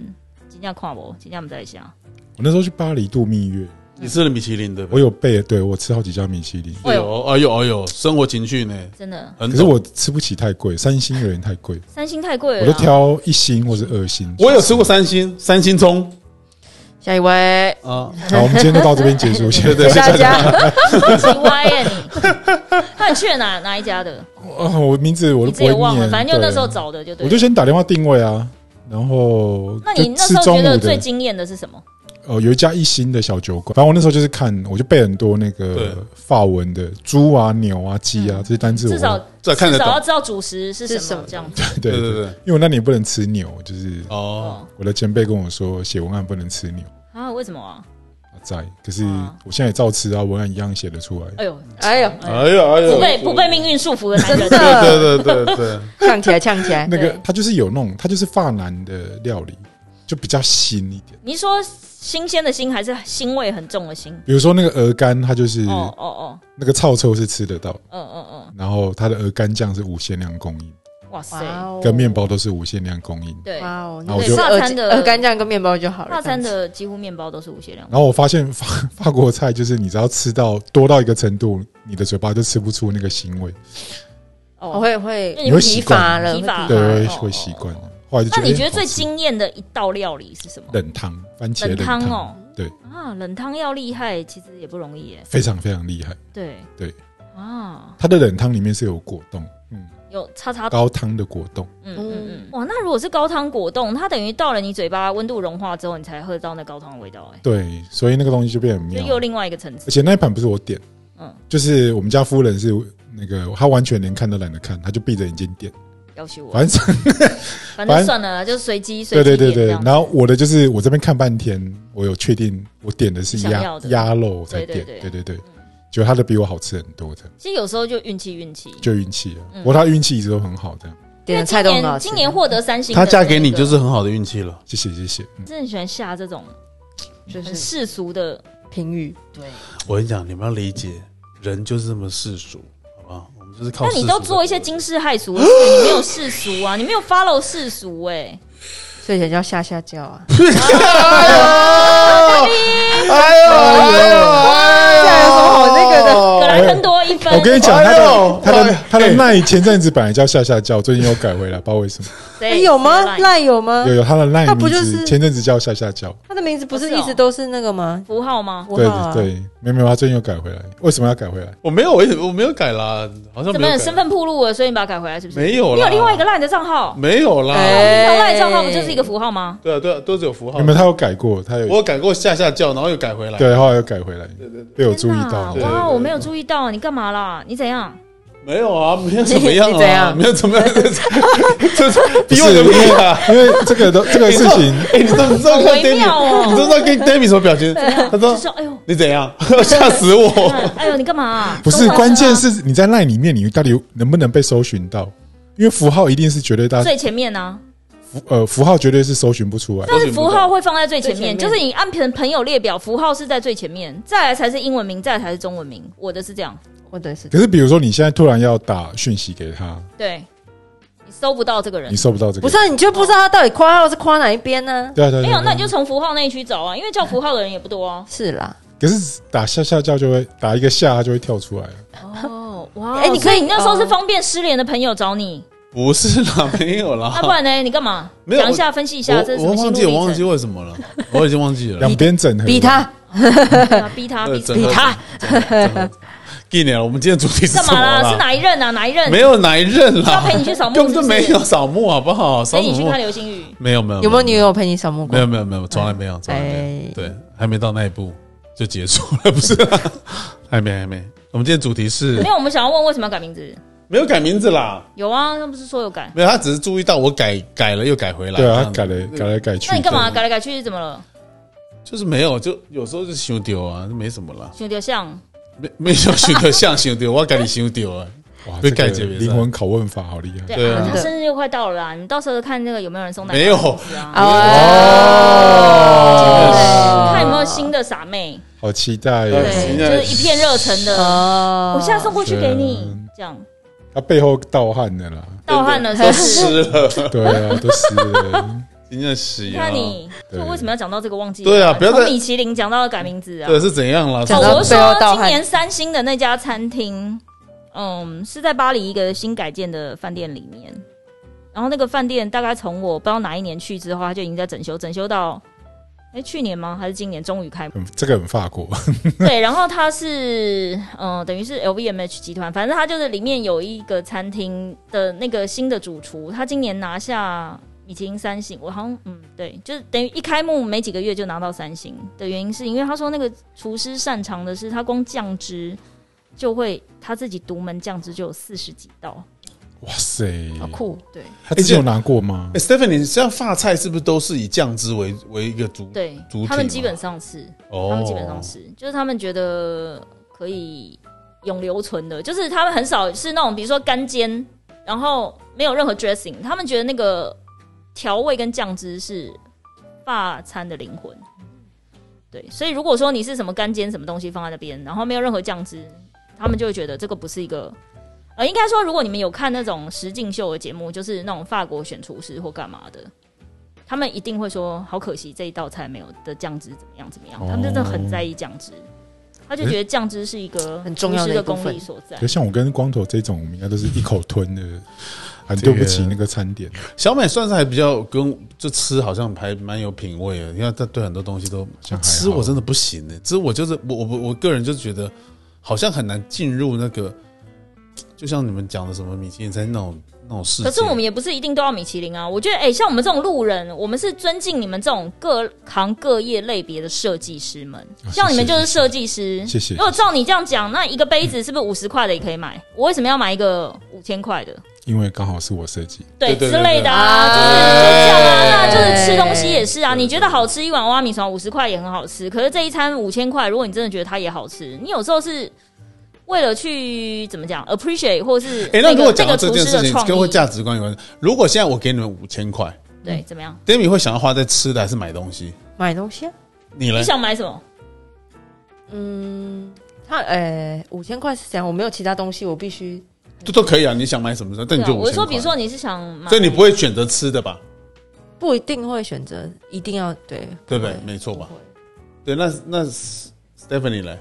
C: 今天看我，今天我们在下，
A: 我那时候去巴黎度蜜月，
D: 你吃了米其林对吧？
A: 我有备，对我吃好几家米其林，
D: 哎呦，哎呦，哎呦，生活情趣呢？
C: 真的
D: 很
A: 可是我吃不起太贵，三星有点太贵，
C: 三星太贵了
A: 我
C: 啦，
A: 都挑一星或者二星。
D: 我有吃过三星，三星葱
B: 下一位，
D: 啊，
A: 好，我们今天就到这边结束，谢谢
B: 大家
C: 奇歪耶你。那你去了哪哪一家的？
A: 啊，我名字我
C: 你
A: 都不会念，
C: 自己也忘了，反正就那时候找的就对。
A: 我就先打电话定位啊，然后
C: 那你那时候觉得最惊艳的是什么？
A: 哦，有一家一星的小酒馆，反正我那时候就是看，我就背很多那个法文的猪啊、牛啊、鸡啊这些单字，我
C: 至少
D: 这看得懂
C: 至少要知道主食是什
B: 么
C: 么这样子。
A: 对对对，因为我那年不能吃牛，就是
D: 哦，
A: 我的前辈跟我说写文案不能吃牛，
C: 啊，为什么啊？
A: 在，可是
C: 啊
A: 我现在也照吃啊，文案一样写得出来。
C: 哎呦，
B: 哎呦，
D: 哎呦哎呦，
C: 不被不被命运束缚的男人，
D: 对对对对对，
B: 呛起来，呛起来。
A: 那个
C: 对
A: 它就是有那种，它就是法南的料理，就比较新一点。
C: 你说新鲜的腥还是腥味很重的腥？
A: 比如说那个鹅肝，它就是
C: 哦哦哦，
A: 那个臭臭是吃得到，
C: 嗯嗯嗯，
A: 然后它的鹅肝酱是无限量供应，
C: 哇塞，
A: 跟面包都是无限量供应。
C: 对，
B: 哇哦，
A: 然后我就
B: 那
C: 法餐的
B: 鹅肝酱跟面包就好了。
C: 大餐的几乎面包都是无限量。
A: 然后我发现法法国菜就是你只要吃到多到一个程度，你的嘴巴就吃不出那个腥味，
C: 哦，
B: 会会
C: 那你
A: 会
B: 疲
A: 习惯
B: 乏了，
C: 疲乏
B: 会
A: 对，会习惯。后来就觉得，
C: 那你觉得最惊艳的一道料理是什么？
A: 冷汤，番茄
C: 汤哦，
A: 对。
C: 啊，冷汤要厉害，其实也不容易耶。
A: 非常非常厉害。
C: 对。
A: 对。
C: 啊，
A: 它的冷汤里面是有果冻，嗯，
C: 有叉叉。
A: 高汤的果冻，
C: 嗯嗯嗯，哇，那如果是高汤果冻，它等于到了你嘴巴温度融化之后，你才喝到那高汤的味道，哎，
A: 对，所以那个东西就变很妙。
C: 就又另外一个层次。
A: 而。且那一盘不是我点，
C: 嗯，
A: 就是我们家夫人是那个，她完全连看都懒得看，她就闭着眼睛点，
C: 要求我，
A: 反正
C: 反正算了啦，就随机随
A: 对对对对。
C: 机点这样子
A: 然后我的就是我这边看半天，我有确定我点的是鸭鸭肉才点，
C: 对对对
A: 对对对，就他的比我好吃很多，这样
C: 其实有时候就运气运气。
A: 就运气啊。
C: 嗯
A: 不过他运气一直都很好，这样
B: 点的
C: 因为今年
B: 菜都很好吃。
C: 今年获得三星，
D: 他嫁给你就是很好的运气了。
A: 谢谢谢谢。嗯
C: 真的很喜欢下这种
B: 就是
C: 世俗的，
B: 评语，
C: 对。
D: 我跟你讲，你们要理解，人就是这么世俗，好不好？我们就是靠。
C: 那你都做一些惊世骇俗的 事，你没有世俗啊，你没有 follow 世俗哎。
B: 所以才叫下下叫啊。
D: 哎呦哎呦
B: 这样有什么好那个的？
C: 格兰芬多一分，
A: 我跟你讲，他的他的
D: 哎
A: 他的赖前阵子本来叫下下叫，最近又改回来，不知道为什么。
B: 有吗？
C: 谁
B: 赖有吗
A: 有？有他的赖
B: 他不
A: 名
B: 就是
A: 字前阵子叫下下叫，
B: 他的名字不是一直都是那个吗？
C: 符号吗？
A: 对对对，没有没有，他最近又改回来，为什么要改回来？
D: 我没有，我也我没有改啦，好像
C: 怎么身份暴露了，所以你把它改回来是不是？
D: 没有
C: 你有另外一个赖的账号，
D: 没有啦。
B: 哎
C: 平常赖账号不就是一个符号吗？
D: 对啊对啊，都是有符号
A: 有。没有他有改过？他有
D: 我改过下下叫，然后又改回来。
A: 对，后来又改回来，被我注意到。
D: 对
C: 哇，我没有注意到，你干嘛啦？你怎样？
D: 没有 啊，没有怎么样啊，
B: 你怎样
D: 没有怎么样，这这这
A: 不是
D: 比我怎么样啊？
A: 因为这个都这个事情，
D: 哎，你知道你知道
C: 好
D: 看
C: 微妙
D: Demi，
C: 哦
D: 你知道跟 Demi 什么表情？他说
C: 哎呦，
D: 你怎样？吓死我！
C: 嗯哎呦，你干嘛啊？
A: 不是关键
C: 是
A: 是你在那里面，你到底能不能被搜寻到？因为符号一定是绝对大
C: 最前面呢，
A: 符呃符号绝对是搜寻不出来。
C: 但是符号会放在最前面，
B: 前面
C: 就是你按朋朋友列表，符号是在最前面，再来才是英文名，再来才是中文名。我的是这样，
B: 我的是
A: 可是比如说你现在突然要打讯息给他，
C: 对，你搜不到这个人
A: 你，搜不到这个，
B: 不是啊？你就不知道他到底夸号是夸哪一边呢？
A: 对啊对啊，
C: 没有，那你就从符号那一区找啊，因为叫符号的人也不多啊。
B: 是啦，
A: 可是打下下叫就会打一个下，他就会跳出来了。
C: 哦，哇，
B: 哎你可以
C: 你那时候是
B: 哦
C: 方便失联的朋友找你，
D: 不是啦，没有啦。
C: 那 不然呢？你干嘛？
D: 没有
C: 讲一下，分析一下这是什
D: 我我忘记，我忘记
C: 程？
D: 为什么了，我已经忘记了。
A: 两边整合，
B: 逼他
C: 逼他，逼
B: 他，
D: 一年了，我们今天主题是什么
C: 干嘛啦？是？哪一任啊？哪一任？
D: 没有哪一任啦，
C: 要陪你去扫墓
D: 根本就没有扫墓，好不好？
C: 陪你去看？流星雨。
D: 没有没有，
B: 有没有女友陪你扫墓过？
D: 没有没有没有，从来没有，从来没有。
B: 哎
D: 对，还没到那一步就结束了，不是啦？还没还没。我们今天主题是
C: 没有，我们想要问为什么要改名字？
D: 没有改名字啦，
C: 有啊，他不是说有改？
D: 没有，他只是注意到我改改了又改回来。
A: 对啊，改来改来改去。
C: 那你干嘛改来改去？怎么了？
D: 就是没有，就有时候就修丢啊，没什么啦，
C: 修丢像
D: 没没有修丢像 修丢，我改你修丢啊。
A: 哇，
D: 被
A: 这个
D: 改解
A: 灵魂拷问法好厉害。
D: 对啊
C: 他生日又快到了啦，你到时候看那个有没有人送奶
D: 没有
C: 啊？
B: 哦，
C: 看有没有新的傻妹。
A: 好期待
D: 对
A: 哦！
C: 对，
D: 现在
C: 就是一片热忱的，
B: 哦
C: 我现在送过去给你
A: 是，
C: 这样
A: 他背后盗汗的啦，
C: 盗汗的
D: 都。湿了，
A: 对啊，都湿了。
D: 今天洗
C: 你
D: 啊。
C: 看你，就为什么要讲到这个忘记？
D: 对啊不要再
C: 从米其林讲到改名字啊。
D: 对是怎样啦？
C: 哦，
B: 讲到
C: 我是说今年三星的那家餐厅，嗯，是在巴黎一个新改建的饭店里面。然后那个饭店大概从我不知道哪一年去之后，它就已经在整修，整修到哎去年吗？还是今年终于开幕？
A: 嗯，这个很法国，
C: 对，然后它是嗯、呃等于是 LVMH 集团，反正它就是里面有一个餐厅的那个新的主厨，他今年拿下米其林三星，我好像嗯对，就是等于一开幕没几个月就拿到三星的原因，是因为他说那个厨师擅长的是他光酱汁就会他自己独门酱汁就有四十几道，
A: 哇塞，
B: 好酷，
C: 对
A: 他之前有拿过吗
D: 哎？，Stephanie，像法菜是不是都是以酱汁为为一个主？
C: 对
D: 主
C: 他们基本上是。
D: 哦
C: 他们基本上是，就是他们觉得可以永留存的，就是他们很少是那种比如说干煎，然后没有任何 dressing，他们觉得那个调味跟酱汁是法餐的灵魂。对，所以如果说你是什么干煎什么东西放在那边，然后没有任何酱汁，他们就会觉得这个不是一个。呃，应该说，如果你们有看那种实境秀的节目，就是那种法国选厨师或干嘛的，他们一定会说，好可惜这一道菜没有的酱汁怎么样怎么样，他们真的很在意酱汁，他就觉得酱汁是一个
B: 很重要的
C: 功力所在
A: 可。像我跟光头这种，我们应该都是一口吞的，很对不起那个餐点。
D: 小美算是还比较跟就吃好像还蛮有品味的，你看她对很多东西都
A: 像
D: 吃我真的不行呢，吃我就是我我我个人就觉得好像很难进入那个，就像你们讲的什么米其林餐那种那种世界。
C: 可是我们也不是一定都要米其林啊，我觉得，哎、像我们这种路人，我们是尊敬你们这种各行各业类别的设计师们，
A: 啊
C: 像你们就是设计师。
A: 谢谢
C: 如果照你这样讲，那一个杯子是不是五十块的也可以买？我为什么要买一个五千块的？
A: 因为刚好是我设计，
C: 对之类的啊，就是就这样啊。那就是吃东西也是啊，你觉得好吃一碗挖米床五十块也很好吃，可是这一餐五千块，如果你真的觉得它也好吃，你有时候是为了去怎么讲 appreciate 或是
D: 哎、那
C: 那
D: 如果讲到
C: 个这
D: 件事情，跟会价值观有关。如果现在我给你们五千块
C: 对怎么样
D: ？，Demi 会想要花在吃的还是买东西？
B: 买东西啊，
D: 你呢
C: 你？想买什么？
B: 嗯，他呃五千块是这样，我没有其他东西，我必须
D: 都都可以啊，你想买什么？但你就
C: 啊我是说，比如说你是想买，
D: 所以你不会选择吃的吧？
B: 不一定会选择，一定要对，
D: 对不对
B: 会
D: 没错吧对，那那 Stephanie 呢？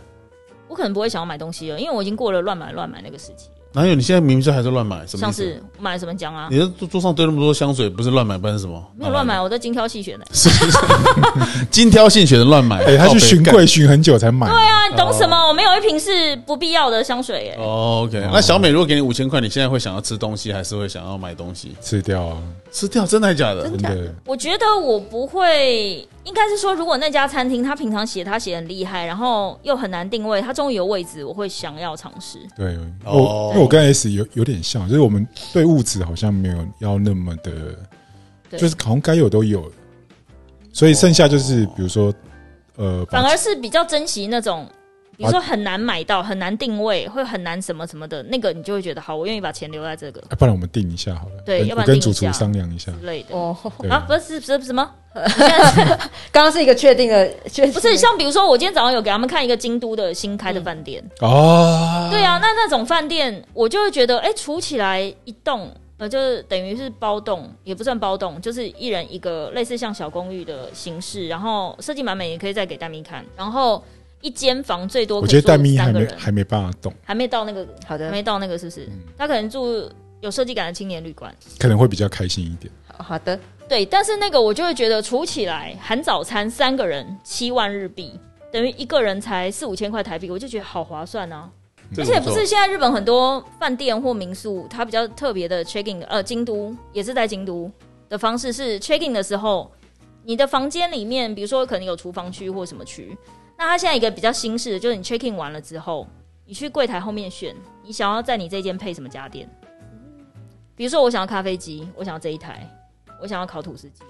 C: 我可能不会想要买东西了，因为我已经过了乱买乱买那个时期。
D: 哪有？你现在明明就还在乱买，什么
C: 像？是我买了什么奖啊？
D: 你的桌桌上堆那么多香水，不是乱买，不然是什么？
C: 没有乱买，，我在精挑细选的。
D: 精挑细选的乱买。
A: 哎，他去
D: 靠北干
A: 巡柜巡很久才买，
C: 对啊，你懂什么？我没有一瓶是不必要的香水耶。
D: 哦，OK。那小美如果给你五千块，你现在会想要吃东西，还是会想要买东西？
A: 吃掉啊，
D: 吃掉，真的还假的？
B: 真假
A: 的。
C: 我觉得我不会，应该是说，如果那家餐厅他平常写他写很厉害，然后又很难定位，他终于有位置，我会想要尝试。
A: 对，
D: 哦
A: 我因为我跟 S 有有点像，就是我们对物质好像没有要那么的，就是好像该有都有，所以剩下就是比如说呃，
C: 反而是比较珍惜那种，比如说很难买到、很难定位、会很难什么什么的那个，你就会觉得好，我愿意把钱留在这个。
A: 哎不然我们定一下好了，跟
C: 对要不然
A: 跟主厨
C: 定一下
A: 商量一下，
C: 之类的。
B: 哦，
C: 啊，不是不是不是什么，
B: 刚刚是一个确定的，确
C: 不是像比如说，我今天早上有给他们看一个京都的新开的饭店，
A: 哦，
C: 对啊，那那种饭店，我就会觉得，哎、储起来一栋，呃，就是等于是包栋，也不算包栋，就是一人一个类似像小公寓的形式，然后设计蛮美，也可以再给戴咪看，然后一间房最多
A: 我觉得戴咪还没还没办法动，
C: 还没到那个，
B: 好的，
C: 还没到那个，是不是？他可能住有设计感的青年旅馆。
A: 可能会比较开心一点。
B: 好好的，
C: 对，但是那个我就会觉得储起来含早餐三个人七万日币，等于一个人才四五千块台币，我就觉得好划算啊！而且不是现在日本很多饭店或民宿，它比较特别的 checking，呃，京都也是在京都的方式是 checking 的时候，你的房间里面，比如说可能有厨房区或什么区，那它现在一个比较新式的，就是你 check in 完了之后，你去柜台后面选你想要在你这间配什么家电，比如说我想要咖啡机，我想要这一台，我想要烤吐司机，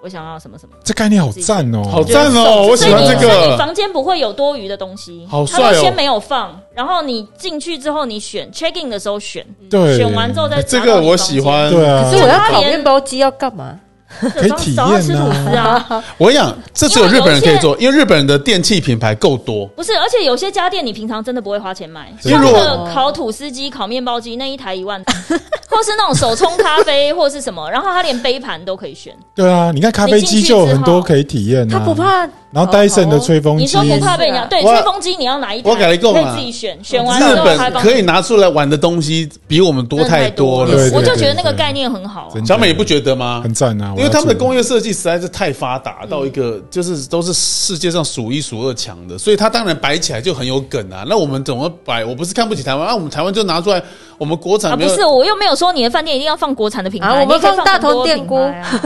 C: 我想要什么什么。
A: 这概念好赞哦，
D: 好赞哦，我喜欢这
C: 所以你所以你
D: 个。
C: 房间不会有多余的东西，
D: 好帅哦
C: 先没有放，然后你进去之后你选 check in 的时候选，
A: 对，
C: 选完之后再
D: 哎这个我喜欢。
A: 对啊
B: 可是我要烤面包机要干嘛？
A: 可以体验啊
C: 司啊，
D: 我跟你讲，这只有日本人可以做，因为日本人的电器品牌够多。
C: 不是，而且有些家电你平常真的不会花钱买，像那个烤吐司机、烤面包机那一台一万，或是那种手冲咖啡或是什么，然后它连杯盘都可以选。
A: 对啊，你看咖啡机就有很多可以体验啊。
B: 他不怕
A: 然后 Dyson 的吹风机，
C: 你说不怕被人家对吹风机，你要哪一台？
D: 我跟你讲
C: 可以
D: 啊
C: 自己选，选完之
D: 日本可以拿出来玩的东西比我们多太多了。
C: 我就觉得那个概念很好啊。
D: 小美，你不觉得吗？
A: 很赞啊？
D: 因为他们的工
A: 业
D: 业设计实在是太发达到一个，就是都是世界上数一数二强的，所以它当然摆起来就很有梗啊。那我们怎么摆？我不是看不起台湾啊，我们台湾就拿出来，我们国产
C: 啊，不是，我又没有说你的饭店一定要放国产的品牌，
B: 啊我们
C: 你可以
B: 放大
C: 很多
B: 同电锅
C: 啊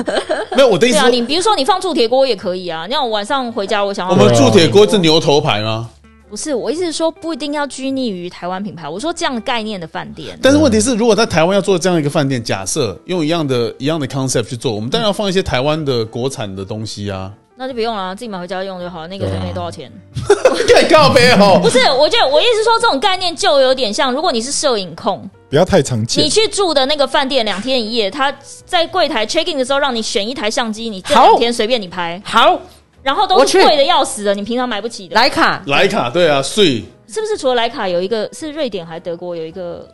D: 没有我的意
C: 对啊，
D: 思说，
C: 你比如说你放铸铁锅也可以啊。那我晚上回家，我想要
D: 我们铸铁锅是牛头牌吗？
C: 不是，我意思是说不一定要拘泥于台湾品牌。我说这样的概念的饭店，
D: 但是问题是，如果在台湾要做这样一个饭店，假设用一样的一样的 concept 去做，我们当然要放一些台湾的国产的东西啊。
C: 那就不用了，自己买回家用就好。那个
A: 对啊
C: 才没多少钱。
D: 太靠背哦
C: 不，是，我觉得我意思说这种概念就有点像，如果你是摄影控，
A: 不要太常见
C: 你。去住的那个饭店两天一夜，他在柜台 check in 的时候让你选一台相机，你这
B: 好
C: 两天随便你拍，
B: 好
C: 然后都是贵的要死的，你平常买不起的。
B: 莱卡，
D: 莱卡对啊，税
C: 是不是除了莱卡有一个是瑞典还是德国有一个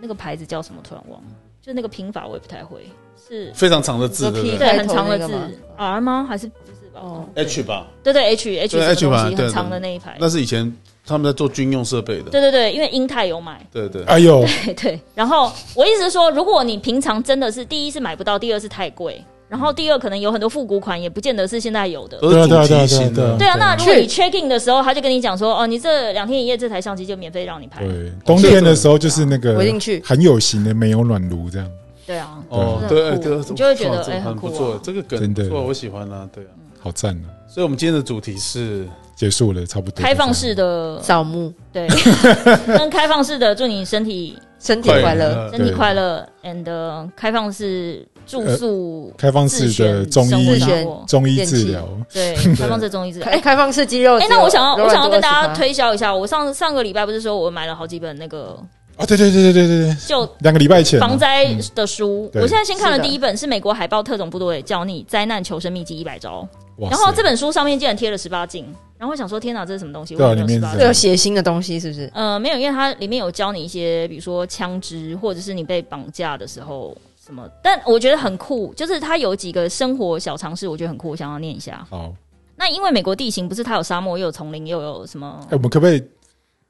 C: 那个牌子叫什么？突然忘了，就那个拼法我也不太会，是
D: 非常长的字，
B: 说
D: 对对
C: 很长的字 R 吗？还是吧？
B: 哦
D: ？H 吧，
C: 对对 H H
D: H 吧
C: 很长的那一排。
D: 那是以前他们在做军用设备的。
C: 对对对，因为英泰有买，
D: 对对，
A: 哎呦，
C: 对对。然后我意思是说，如果你平常真的是第一是买不到，第二是太贵，然后第二可能有很多复古款，也不见得是现在有的。
A: 对啊对啊对啊对啊。
C: 对啊，那如果你 check in 的时候，他就跟你讲说，哦，你这两天一夜这台相机就免费让你拍。
A: 对，冬天的时候就是那个
B: 我一定去
A: 很有型的没有暖炉这样。
C: 对啊，
D: 哦，对对，
C: 就会觉得哎很
D: 不错，这个梗
A: 真的
D: 不错，我喜欢啊，对啊。
A: 好赞啊！
D: 所以，我们今天的主题是
A: 结束了，差不多。
C: 开放式的
B: 扫墓，
C: 对，跟开放式的祝你身体
B: 身体快乐，
C: 身体快乐，and 呃开放式住宿、
A: 开放式的中医中医治疗，
C: 对，开放式中医治疗。哎
B: 开开放式肌肉。
C: 哎，那我想要我想要跟大家推销一下，我上上个礼拜不是说我买了好几本那个
A: 啊，对对对对对对对，
C: 就
A: 两个礼拜前啊
C: 防灾的书，
A: 对
C: 我现在先看了第一本是美国海豹特种部队教你灾难求生秘籍一百招，然后这本书上面竟然贴了十八禁，然后我想说天哪，这是什么东西？
A: 对啊
C: 为什么有18禁
A: 里面是这
B: 有血腥的东西是不是？
C: 呃，没有，因为它里面有教你一些，比如说枪支，或者是你被绑架的时候什么。但我觉得很酷，就是它有几个生活小常识，我觉得很酷，我想要念一下。
A: 好，
C: 那因为美国地形不是它有沙漠，又有丛林，又有什么
A: 哎，？我们可不可以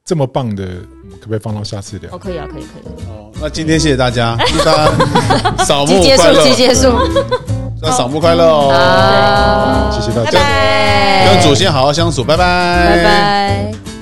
A: 这么棒的，我们可不可以放到下次聊
C: 哦，？可以啊，可以，可以。
D: 哦，那今天谢谢大家，祝大家扫墓快乐，
B: 集结束，
D: 那扫墓快乐哦，
B: 好，
A: 谢谢大家。
B: 拜，
D: 跟祖先好好相处，拜拜，
B: 拜拜。